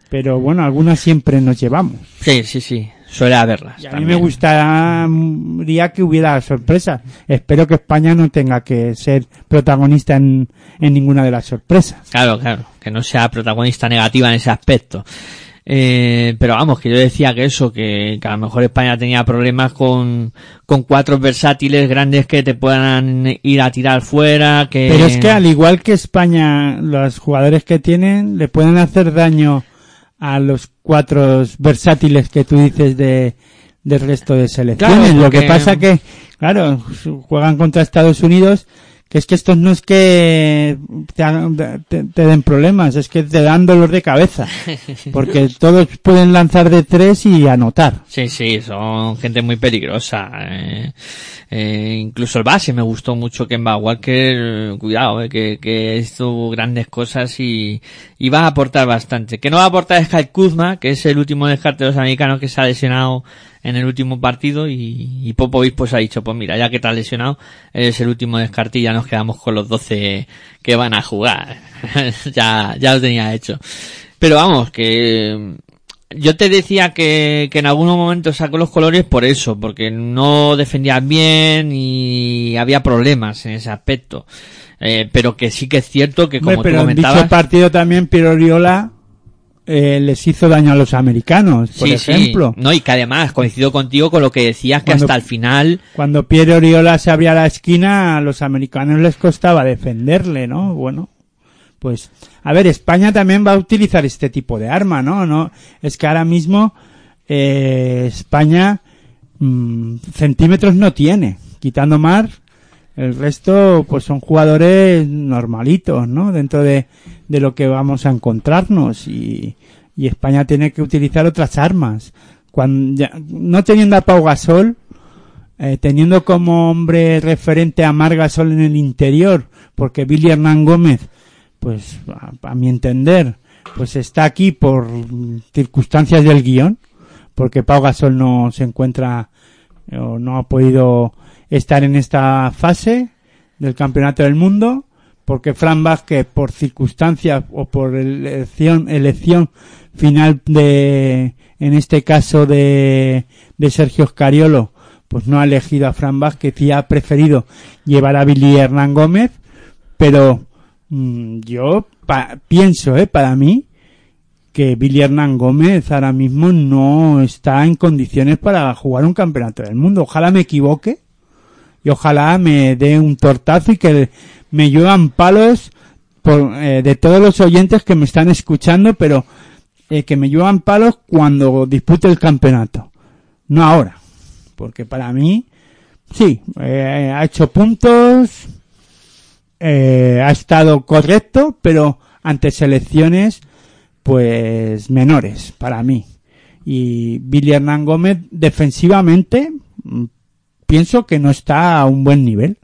Pero bueno, algunas siempre nos llevamos. Sí, sí, sí. Suele haberlas. Y a mí me gustaría que hubiera sorpresa. Espero que España no tenga que ser protagonista en, en ninguna de las sorpresas. Claro, claro, que no sea protagonista negativa en ese aspecto. Eh, pero vamos, que yo decía que eso, que, que a lo mejor España tenía problemas con, con cuatro versátiles grandes que te puedan ir a tirar fuera, que... Pero es que al igual que España, los jugadores que tienen le pueden hacer daño a los cuatro versátiles que tú dices de del resto de selecciones. Claro, Lo que pasa que, claro, juegan contra Estados Unidos, que es que estos no es que te, te- te den problemas, es que te dan dolor de cabeza. Porque todos pueden lanzar de tres y anotar. Sí, sí, son gente muy peligrosa. eh. Eh, incluso el base me gustó mucho Kemba Walker, cuidado, eh, que, que hizo grandes cosas y, y va a aportar bastante. Que no va a aportar es Kyle Kuzma, que es el último descarte de los americanos que se ha lesionado en el último partido y, y Popovich pues ha dicho, pues mira, ya que te has lesionado, eres el último ya nos quedamos con los 12 que van a jugar. ya, ya lo tenía hecho. Pero vamos, que yo te decía que, que en algunos momentos sacó los colores por eso, porque no defendían bien y había problemas en ese aspecto. Eh, pero que sí que es cierto que como Hombre, tú pero en dicho partido también Piero Oriola eh, les hizo daño a los americanos, por sí, sí, ejemplo. no, y que además coincido contigo con lo que decías que hasta el final, Cuando Pierre Oriola se abría la esquina, a los americanos les costaba defenderle, ¿no? Bueno, pues, a ver, España también va a utilizar este tipo de arma, ¿no? No, es que ahora mismo eh, España mm, centímetros no tiene, quitando Mar, el resto pues son jugadores normalitos, ¿no? Dentro de, de lo que vamos a encontrarnos y, y España tiene que utilizar otras armas. Cuando ya- no teniendo a Pau Gasol, eh, teniendo como hombre referente a Mar Gasol en el interior, porque Billy Hernán Gómez, pues a, mi entender, pues está aquí por circunstancias del guion, porque Pau Gasol no se encuentra eh, o no ha podido estar en esta fase del campeonato del mundo, porque Fran Vázquez por circunstancias o por elección, elección final de, en este caso de, de Sergio Scariolo, pues no ha elegido a Fran Vázquez y ha preferido llevar a Billy Hernán Gómez, pero mm, yo pa- pienso, eh, para mí, que Billy Hernán Gómez ahora mismo no está en condiciones para jugar un campeonato del mundo. Ojalá me equivoque y ojalá me dé un tortazo y que me lluevan palos por, eh, de todos los oyentes que me están escuchando, pero eh, que me llevan palos cuando dispute el campeonato, no ahora, porque para mí, sí, eh, ha hecho puntos, eh, ha estado correcto, pero ante selecciones, pues menores para mí. Y Billy Hernán Gómez, defensivamente, pienso que no está a un buen nivel,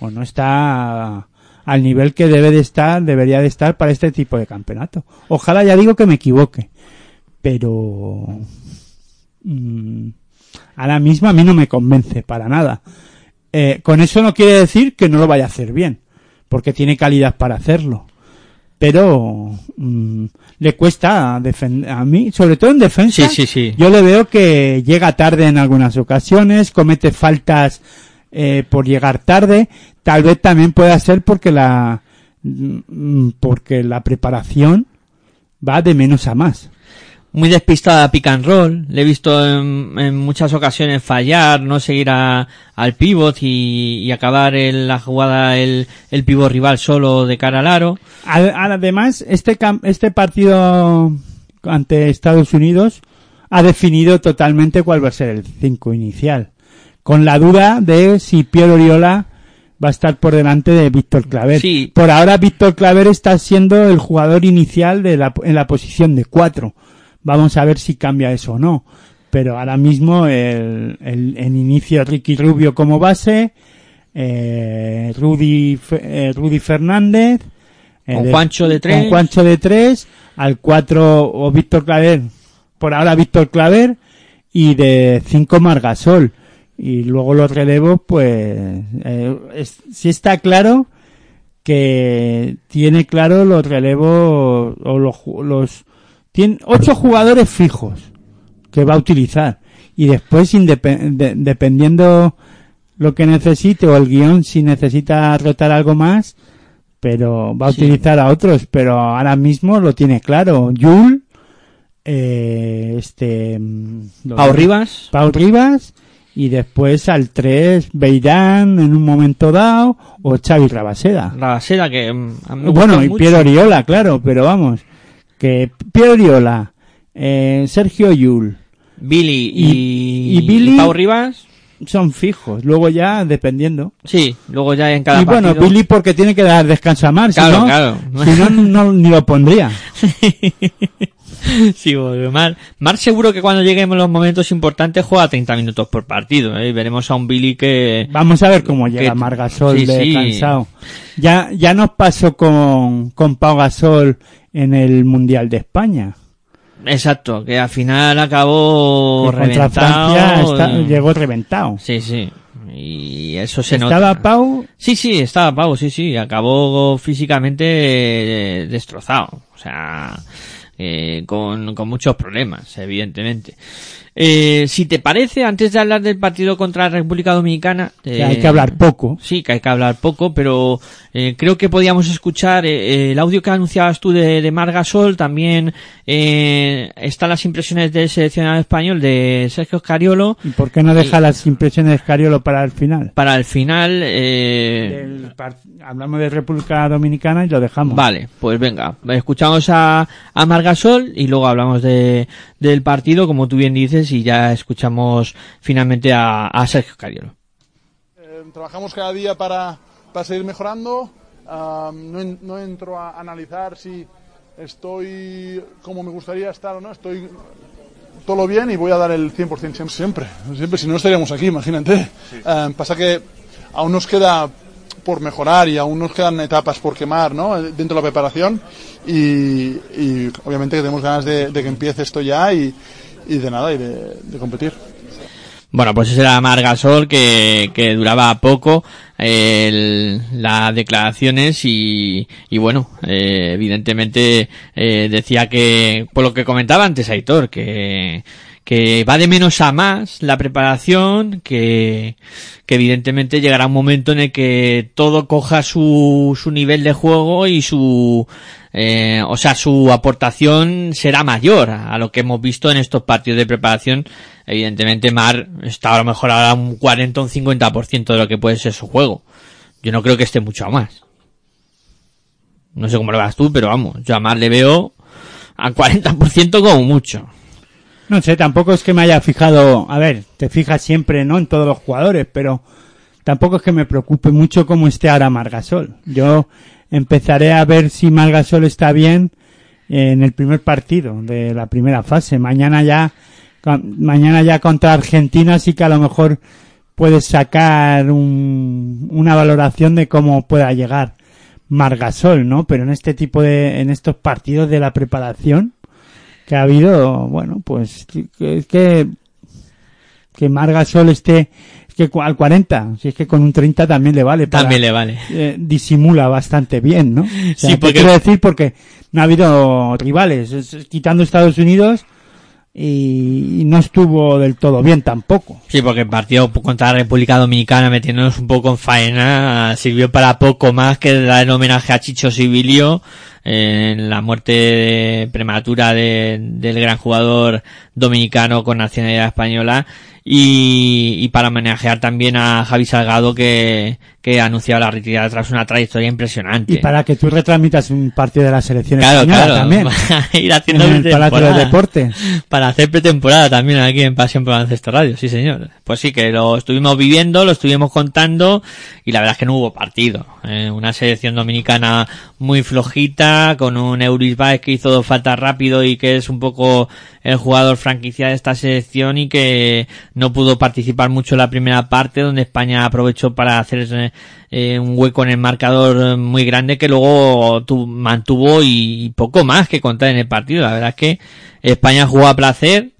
o no está al nivel que debe de estar, debería de estar para este tipo de campeonato. Ojalá ya digo que me equivoque, pero mm, ahora mismo a mí no me convence para nada. Eh, con eso no quiere decir que no lo vaya a hacer bien, porque tiene calidad para hacerlo. Pero mm, le cuesta defender a mí, sobre todo en defensa. Sí, sí, sí. Yo le veo que llega tarde en algunas ocasiones, comete faltas eh, por llegar tarde. Tal vez también pueda ser porque la mm, porque la preparación va de menos a más. Muy despistada pick and roll. Le he visto en, en muchas ocasiones fallar, no seguir a- al pivot y, y acabar en la jugada el, el pivot rival solo de cara al aro. Ad- Además, este, este partido ante Estados Unidos ha definido totalmente cuál va a ser el 5 inicial. Con la duda de si Piero Oriola va a estar por delante de Víctor Claver. Sí. Por ahora Víctor Claver está siendo el jugador inicial de la, en la posición de 4. Vamos a ver si cambia eso o no. Pero ahora mismo el, el, en inicio Ricky Rubio como base, eh, Rudy, eh, Rudy Fernández, eh, Con Juancho de tres. Con Juancho de tres, al 4 o Víctor Claver, por ahora Víctor Claver, y de 5 Margasol. Y luego los relevos, pues, eh, es- sí está claro que tiene claro los relevos o los, los tiene ocho jugadores fijos que va a utilizar y después de- dependiendo lo que necesite o el guion si necesita rotar algo más pero va a Sí. utilizar a otros pero ahora mismo lo tiene claro Yul eh, este mm, Pau Rivas. Pau Rivas y después al 3 Beirán en un momento dado o Xavi Rabaseda La seda que mm, a mí me bueno, y mucho. Piero Oriola, claro, pero vamos, que Piero Oriola, eh, Sergio Yul Billy y, Y- y Billy- Pau Rivas. son fijos, luego ya dependiendo. Sí, luego ya en cada y bueno, partido. Billy porque tiene que dar descanso a Mar, Claro, si no, claro. si no, no, ni lo pondría. sí, porque Mar, Mar seguro que cuando lleguemos los momentos importantes juega 30 minutos por partido. ¿eh? Y veremos a un Billy que... Vamos a ver cómo llega Que- Margasol sí, de sí. cansado. Ya, ya nos pasó con, con Pau Gasol en el Mundial de España. Exacto, que al final acabó que contra reventado. Francia está- llegó reventado. Sí, sí. Y eso se Estaba nota. Pau Sí, sí, estaba Pau, sí, sí. Acabó físicamente eh, destrozado. O sea, eh, con, con muchos problemas, evidentemente. Eh, si te parece, antes de hablar del partido contra la República Dominicana... que eh, hay que hablar poco. Sí, que hay que hablar poco, pero creo que podíamos escuchar el audio que anunciabas tú de, de Margasol, también están las impresiones del seleccionado español de Sergio Scariolo. ¿Y por qué no deja las impresiones de para el final? Para el final, hablamos de República Dominicana y lo dejamos. vale, pues venga, escuchamos a, a Margasol y luego hablamos de, del partido, como tú bien dices, y ya escuchamos finalmente a, a Sergio Scariolo. Eh, trabajamos cada día para, para seguir mejorando. No, en- no entro a analizar si estoy como me gustaría estar o no. Estoy todo lo bien y voy a dar el 100% siempre. Siempre, siempre. Si no estaríamos aquí, imagínate. Ah, pasa que aún nos queda por mejorar y aún nos quedan etapas por quemar ¿no? dentro de la preparación y, y obviamente que tenemos ganas de, que empiece esto ya y, de nada y de- competir. Bueno, pues ese era Margasol que, que duraba poco eh, las declaraciones y, y bueno, eh, evidentemente eh, decía que, por lo que comentaba antes Aitor, que, que va de menos a más la preparación, que, que evidentemente llegará un momento en el que todo coja su, su nivel de juego y su, eh, o sea, su aportación será mayor a lo que hemos visto en estos partidos de preparación. Evidentemente, Mar está a lo mejor ahora un 40 o un 50% de lo que puede ser su juego. Yo no creo que esté mucho más. No sé cómo lo vas tú, pero vamos, yo a Mar le veo al 40% como mucho. No sé, tampoco es que me haya fijado, a ver, te fijas siempre, ¿no? En todos los jugadores, pero tampoco es que me preocupe mucho cómo esté ahora Margasol. Yo empezaré a ver si Margasol está bien en el primer partido de la primera fase. Mañana ya, mañana ya contra Argentina sí que a lo mejor puedes sacar un- una valoración de cómo pueda llegar Margasol, ¿no? Pero en este tipo de, en estos partidos de la preparación que ha habido, bueno, pues que- es que que Margasol esté es que al 40, si es que con un 30 también le vale. para- También le vale. eh, disimula bastante bien, ¿no? O sea, Sí, ¿qué porque- quiero decir porque no ha habido rivales, es- es quitando Estados Unidos y, no estuvo del todo bien tampoco. Sí, porque el partido contra la República Dominicana metiéndonos un poco en faena sirvió para poco más que dar el homenaje a Chicho Sibilio eh, en la muerte prematura de- del gran jugador dominicano con nacionalidad española y, y para homenajear también a Javi Salgado que, que anunciaba la retirada tras una trayectoria impresionante. Y para que tú retransmitas un partido de la selección Claro, española claro. también. Para ir haciendo en el Palacio de. Deportes. Para hacer pretemporada también aquí en Pasión por Baloncesto Radio, sí señor. Pues sí, que lo estuvimos viviendo, lo estuvimos contando y la verdad es que no hubo partido. Eh, una selección dominicana muy flojita, con un Euris Baez que hizo dos faltas rápido y que es un poco el jugador franquicia de esta selección y que no pudo participar mucho en la primera parte donde España aprovechó para hacer eh, un hueco en el marcador eh, muy grande que luego tu- mantuvo y, poco más que contar en el partido. La verdad es que España jugó a placer.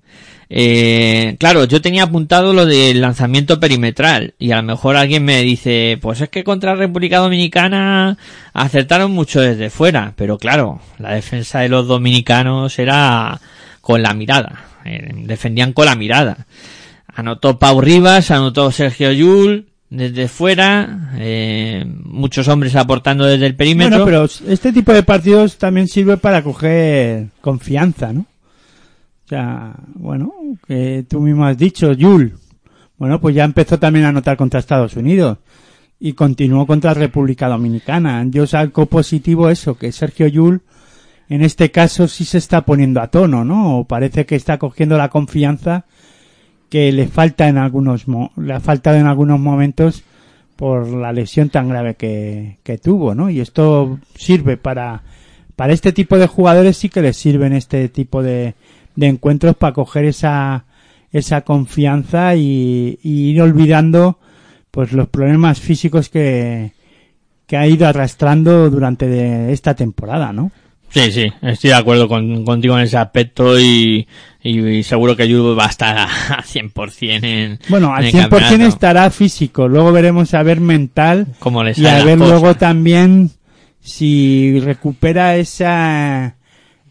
Eh, claro, yo tenía apuntado lo del lanzamiento perimetral y a lo mejor alguien me dice, pues es que contra República Dominicana acertaron mucho desde fuera, pero claro, la defensa de los dominicanos era con la mirada, defendían con la mirada. Anotó Pau Rivas, anotó Sergio Yul desde fuera, eh, muchos hombres aportando desde el perímetro. Bueno, pero este tipo de partidos también sirve para coger confianza, ¿no? O sea, bueno, que tú mismo has dicho, Yul. Bueno, pues ya empezó también a anotar contra Estados Unidos y continuó contra República Dominicana. Yo saco positivo eso, que Sergio Yul en este caso sí se está poniendo a tono, ¿no? O parece que está cogiendo la confianza que le falta en algunos le ha faltado en algunos momentos por la lesión tan grave que, que tuvo, ¿no? Y esto sirve para para este tipo de jugadores sí que les sirven este tipo de, de encuentros para coger esa esa confianza y, ir olvidando pues los problemas físicos que que ha ido arrastrando durante esta temporada, ¿no? Sí, sí, estoy de acuerdo con, contigo en ese aspecto y, y, seguro que Yul va a estar a, a 100% en Bueno, al en el 100% campeonato. estará físico, luego veremos a ver mental y a ver cosa. luego también si recupera esa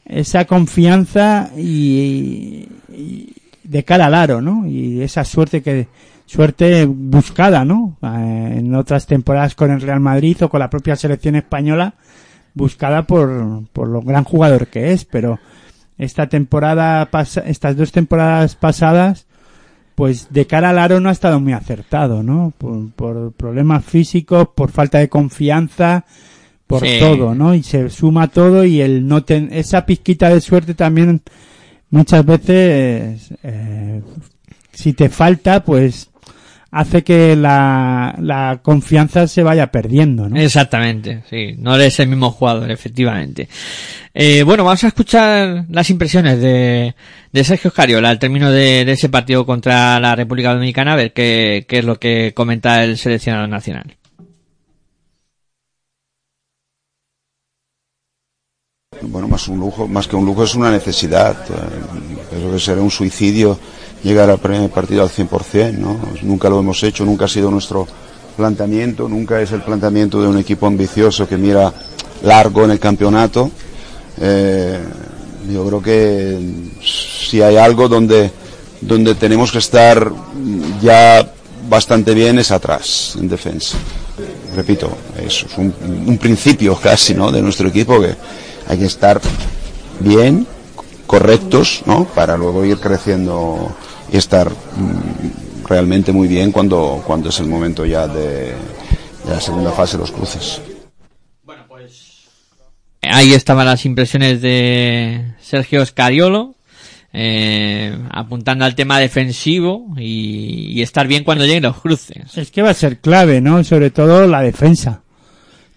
esa confianza y, y de cara al aro, ¿no? Y esa suerte que suerte buscada, ¿no? Eh, en otras temporadas con el Real Madrid o con la propia selección española buscada por por lo gran jugador que es, pero esta temporada pasa, estas dos temporadas pasadas pues de cara al aro no ha estado muy acertado, ¿no? Por, por problemas físicos, por falta de confianza, por Sí. todo, ¿no? Y se suma todo y el no ten, esa pizquita de suerte también muchas veces, eh, si te falta, pues hace que la, la confianza se vaya perdiendo, ¿no? Exactamente, sí, no eres el mismo jugador, efectivamente. Eh, bueno, vamos a escuchar las impresiones de, de Sergio Cariola al término de, de ese partido contra la República Dominicana, a ver qué, qué es lo que comenta el seleccionado nacional. Bueno, más un lujo, más que un lujo es una necesidad. Eh, Creo que será un suicidio llegar al primer partido al 100%, ¿no? Nunca lo hemos hecho, nunca ha sido nuestro planteamiento, nunca es el planteamiento de un equipo ambicioso que mira largo en el campeonato. Eh, yo creo que si hay algo donde, donde tenemos que estar ya bastante bien es atrás, en defensa. Repito, es un, un principio casi ¿no? de nuestro equipo que hay que estar bien, correctos, ¿no? para luego ir creciendo y estar mm, realmente muy bien cuando, cuando es el momento ya de, de la segunda fase de los cruces. ahí estaban las impresiones de Sergio Scariolo, eh, apuntando al tema defensivo y, y estar bien cuando lleguen los cruces. Es que va a ser clave, ¿no? Sobre todo la defensa.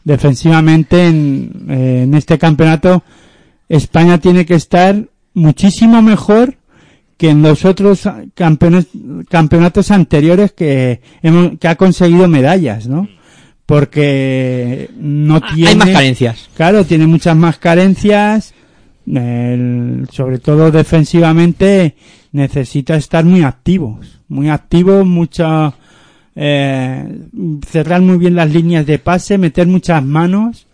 Defensivamente en, eh, en este campeonato España tiene que estar muchísimo mejor que en los otros campeones- campeonatos anteriores que, hemos, que ha conseguido medallas, ¿no? Porque no Ah, tiene... Hay más carencias. Claro, tiene muchas más carencias. el- sobre todo defensivamente necesita estar muy activos, muy activos, mucho eh, cerrar muy bien las líneas de pase, meter muchas manos,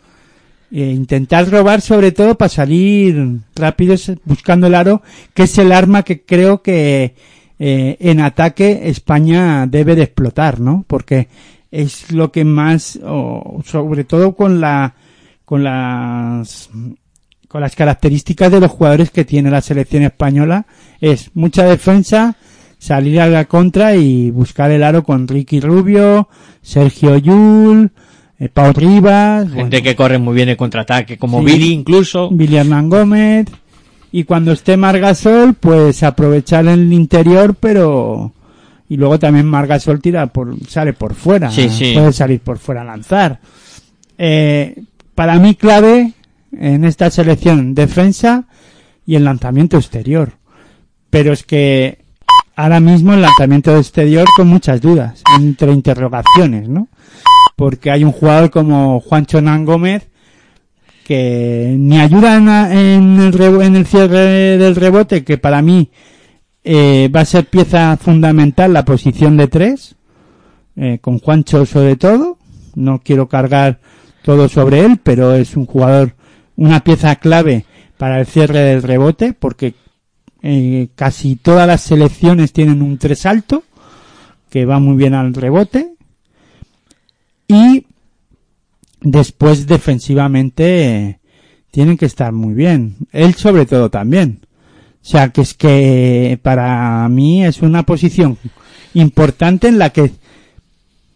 e intentar robar sobre todo para salir rápidos buscando el aro, que es el arma que creo que eh, en ataque España debe de explotar, ¿no? Porque es lo que más, sobre todo con la, con las, con las características de los jugadores que tiene la selección española, es mucha defensa, salir a la contra y buscar el aro con Ricky Rubio, Sergio Yul, eh, Pau Rivas, Gente bueno, que corre muy bien el contraataque, como Sí. Billy incluso. Billy Hernán Gómez, y cuando esté Margasol, pues aprovechar el interior, pero y luego también Margasol tira por sale por fuera, Sí, sí. puede salir por fuera a lanzar. Eh, para mí clave en esta selección defensa y el lanzamiento exterior. Pero es que ahora mismo el lanzamiento exterior con muchas dudas, entre interrogaciones, ¿no? Porque hay un jugador como Juancho Hernán Gómez que ni ayuda en, el, en el cierre del rebote, que para mí eh, va a ser pieza fundamental la posición de tres, eh, con Juancho sobre todo. No quiero cargar todo sobre él, pero es un jugador, una pieza clave para el cierre del rebote, porque eh, casi todas las selecciones tienen un tres alto, que va muy bien al rebote. Y después defensivamente eh, tienen que estar muy bien. Él sobre todo también. O sea, que es que para mí es una posición importante en la que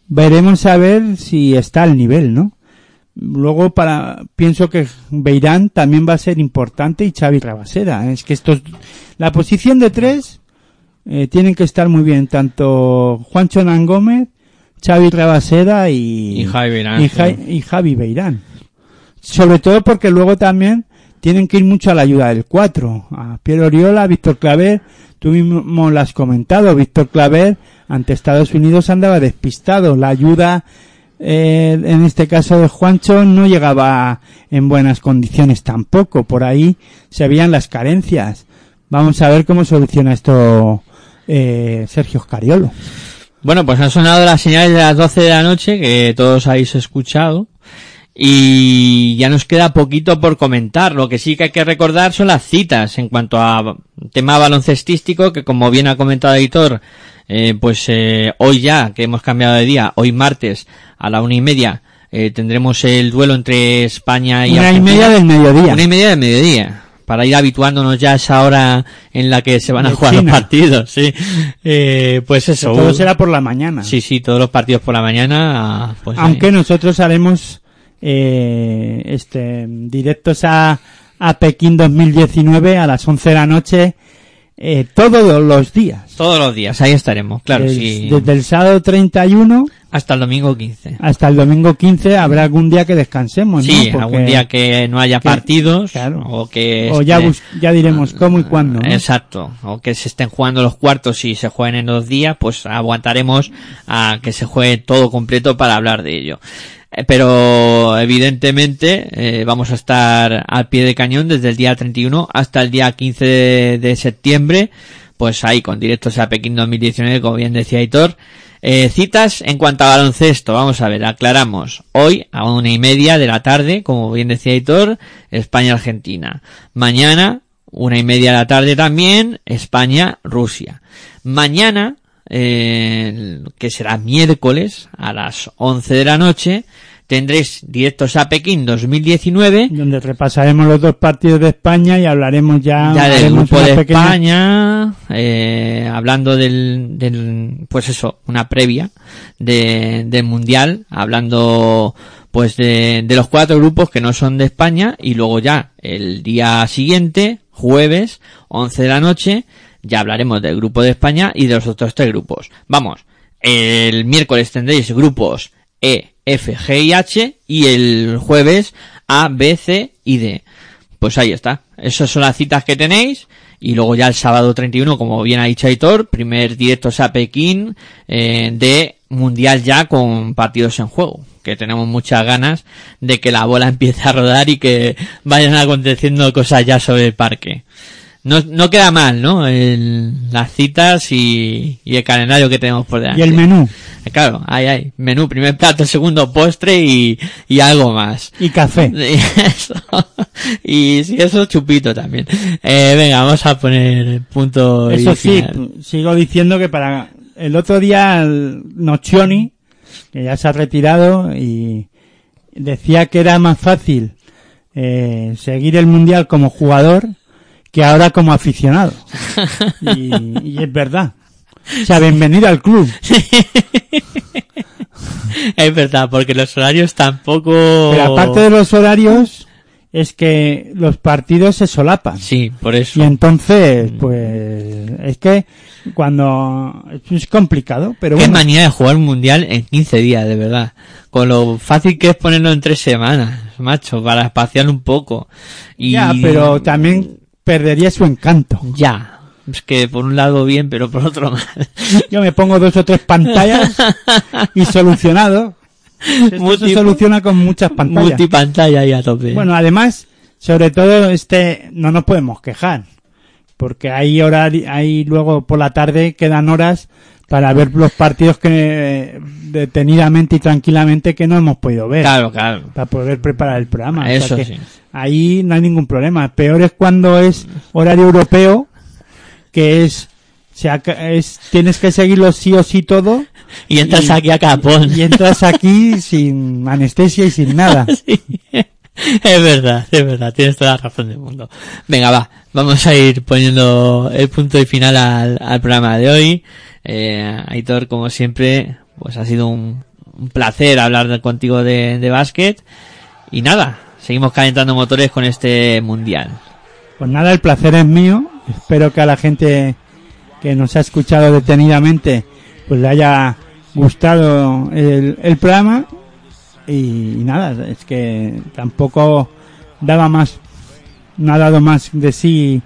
veremos a ver si está al nivel, ¿no? Luego para pienso que Beirán también va a ser importante y Xavi Rabaseda. Es que estos la posición de tres eh, tienen que estar muy bien tanto Juancho Hernán Gómez, Xavi Rabaseda y Y Javi Beirán, y, sí. Ja- y Javi Beirán. Sobre todo porque luego también tienen que ir mucho a la ayuda del 4. A Piero Oriola, Víctor Claver, tú mismo lo has comentado, Víctor Claver ante Estados Unidos andaba despistado. La ayuda, eh, en este caso de Juancho, no llegaba en buenas condiciones tampoco. Por ahí se veían las carencias. Vamos a ver cómo soluciona esto eh, Sergio Scariolo. Bueno, pues han sonado las señales de las 12 de la noche que todos habéis escuchado. Y ya nos queda poquito por comentar. Lo que sí que hay que recordar son las citas en cuanto a tema baloncestístico, que como bien ha comentado Editor, eh, pues eh, hoy ya, que hemos cambiado de día, hoy martes a la una y media, eh, tendremos el duelo entre España y Una y media del mediodía. Una y media del mediodía. Para ir habituándonos ya a esa hora en la que se van a De jugar China. los partidos, sí. Eh, pues eso. Todo será por la mañana. Sí, sí, todos los partidos por la mañana. Pues Aunque ahí. nosotros haremos eh, este directos a, a Pekín 2019 a las 11 de la noche eh, todos los días. Todos los días, ahí estaremos, claro, Des- sí. Desde el sábado 31 Hasta el domingo 15. hasta el domingo 15 habrá algún día que descansemos, ¿no? Sí, Porque- algún día que no haya que- partidos claro. o que o ya, bus- ya diremos cómo y cuándo. ¿no? Exacto, o que se estén jugando los cuartos y se jueguen en dos días, pues aguantaremos a que se juegue todo completo para hablar de ello. Eh, Pero evidentemente eh, vamos a estar al pie de cañón desde el día 31 hasta el día 15 de, de septiembre, pues ahí con directos a Pekín 2019, como bien decía Hitor. Eh, citas en cuanto a baloncesto, vamos a ver, aclaramos. Hoy a una y media de la tarde, como bien decía Hitor, España-Argentina. Mañana, una y media de la tarde también, España-Rusia. Mañana, eh, que será miércoles, a las 11 de la noche, tendréis directos a Pekín 2019, Donde repasaremos los dos partidos de España y hablaremos ya, ya del grupo de pequeña- España, eh, hablando del, del, pues eso, una previa de, del mundial, hablando pues de, de los cuatro grupos que no son de España y luego ya el día siguiente, jueves, 11 de la noche, ya hablaremos del grupo de España y de los otros tres grupos. Vamos, el miércoles tendréis grupos E, F, G y H y el jueves A, B, C y D. Pues ahí está. Esas son las citas que tenéis. Y luego ya el sábado 31, como bien ha dicho Aitor, primer directo a Pekín eh, de Mundial ya con partidos en juego. Que tenemos muchas ganas de que la bola empiece a rodar y que vayan aconteciendo cosas ya sobre el parque. No, no queda mal, ¿no? El- las citas y, y el calendario que tenemos por delante. Y el menú. Eh, Claro, ahí hay. Menú, primer plato, segundo postre y, y algo más. Y café. Y eso, y si eso, chupito también. Eh, venga, vamos a poner punto y Eso sí, sigo diciendo que para el otro día el Nocioni, que ya se ha retirado y decía que era más fácil eh, seguir el mundial como jugador que ahora como aficionado. Y, y es verdad. O sea, bienvenido al club. Es verdad, porque los horarios tampoco... Pero aparte de los horarios, es que los partidos se solapan. Sí, por eso. Y entonces, pues, es que cuando es complicado, pero Qué bueno. manía de jugar un mundial en 15 días, de verdad. Con lo fácil que es ponerlo en tres semanas, macho, para espaciar un poco. Y... Ya, pero también perdería su encanto. Ya. Es que por un lado bien, pero por otro mal. Yo me pongo dos o tres pantallas y solucionado. Esto se soluciona con muchas pantallas. Multipantalla ahí a tope. Bueno, además, sobre todo este, no nos podemos quejar. Porque hay horari- hay luego por la tarde quedan horas para ver los partidos que detenidamente y tranquilamente que no hemos podido ver. claro, claro. Para poder preparar el programa. O sea Eso que sí. Ahí no hay ningún problema. Peor es cuando es horario europeo, que es, se aca- es tienes que seguirlo sí o sí todo. Y entras Y- aquí a capón. Y entras aquí sin anestesia y sin nada. Sí. Es verdad, es verdad, tienes toda la razón del mundo. Venga, va, vamos a ir poniendo el punto y final al, al programa de hoy. Eh, Aitor, como siempre, pues ha sido un, un placer hablar contigo de, de básquet. Y nada, seguimos calentando motores con este mundial. Pues nada, el placer es mío. Espero que a la gente que nos ha escuchado detenidamente pues le haya gustado el, el programa. Y, y nada, es que tampoco daba más, no ha dado más de sí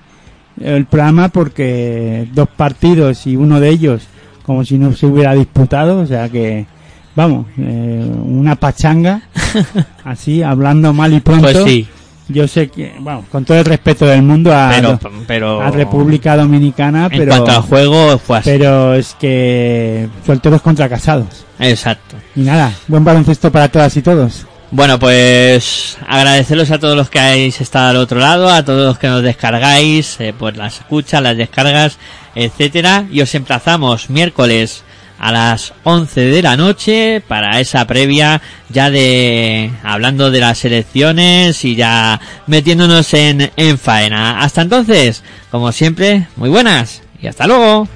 el programa porque dos partidos y uno de ellos como si no se hubiera disputado, o sea que, vamos, eh, una pachanga, así, hablando mal y pronto. Pues sí, Yo sé que, bueno, con todo el respeto del mundo a, pero, pero a República Dominicana, en pero, cuanto al juego fue así. pero es que solteros contra casados. Exacto. Y nada, buen baloncesto para todas y todos. Bueno, pues agradeceros a todos los que habéis estado al otro lado, a todos los que nos descargáis, eh, pues las escuchas, las descargas, etcétera, y os emplazamos miércoles a las 11 de la noche para esa previa ya de hablando de las elecciones y ya metiéndonos en, en faena. Hasta entonces, como siempre, muy buenas y hasta luego.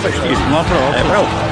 prestígio, que. Não. É prova.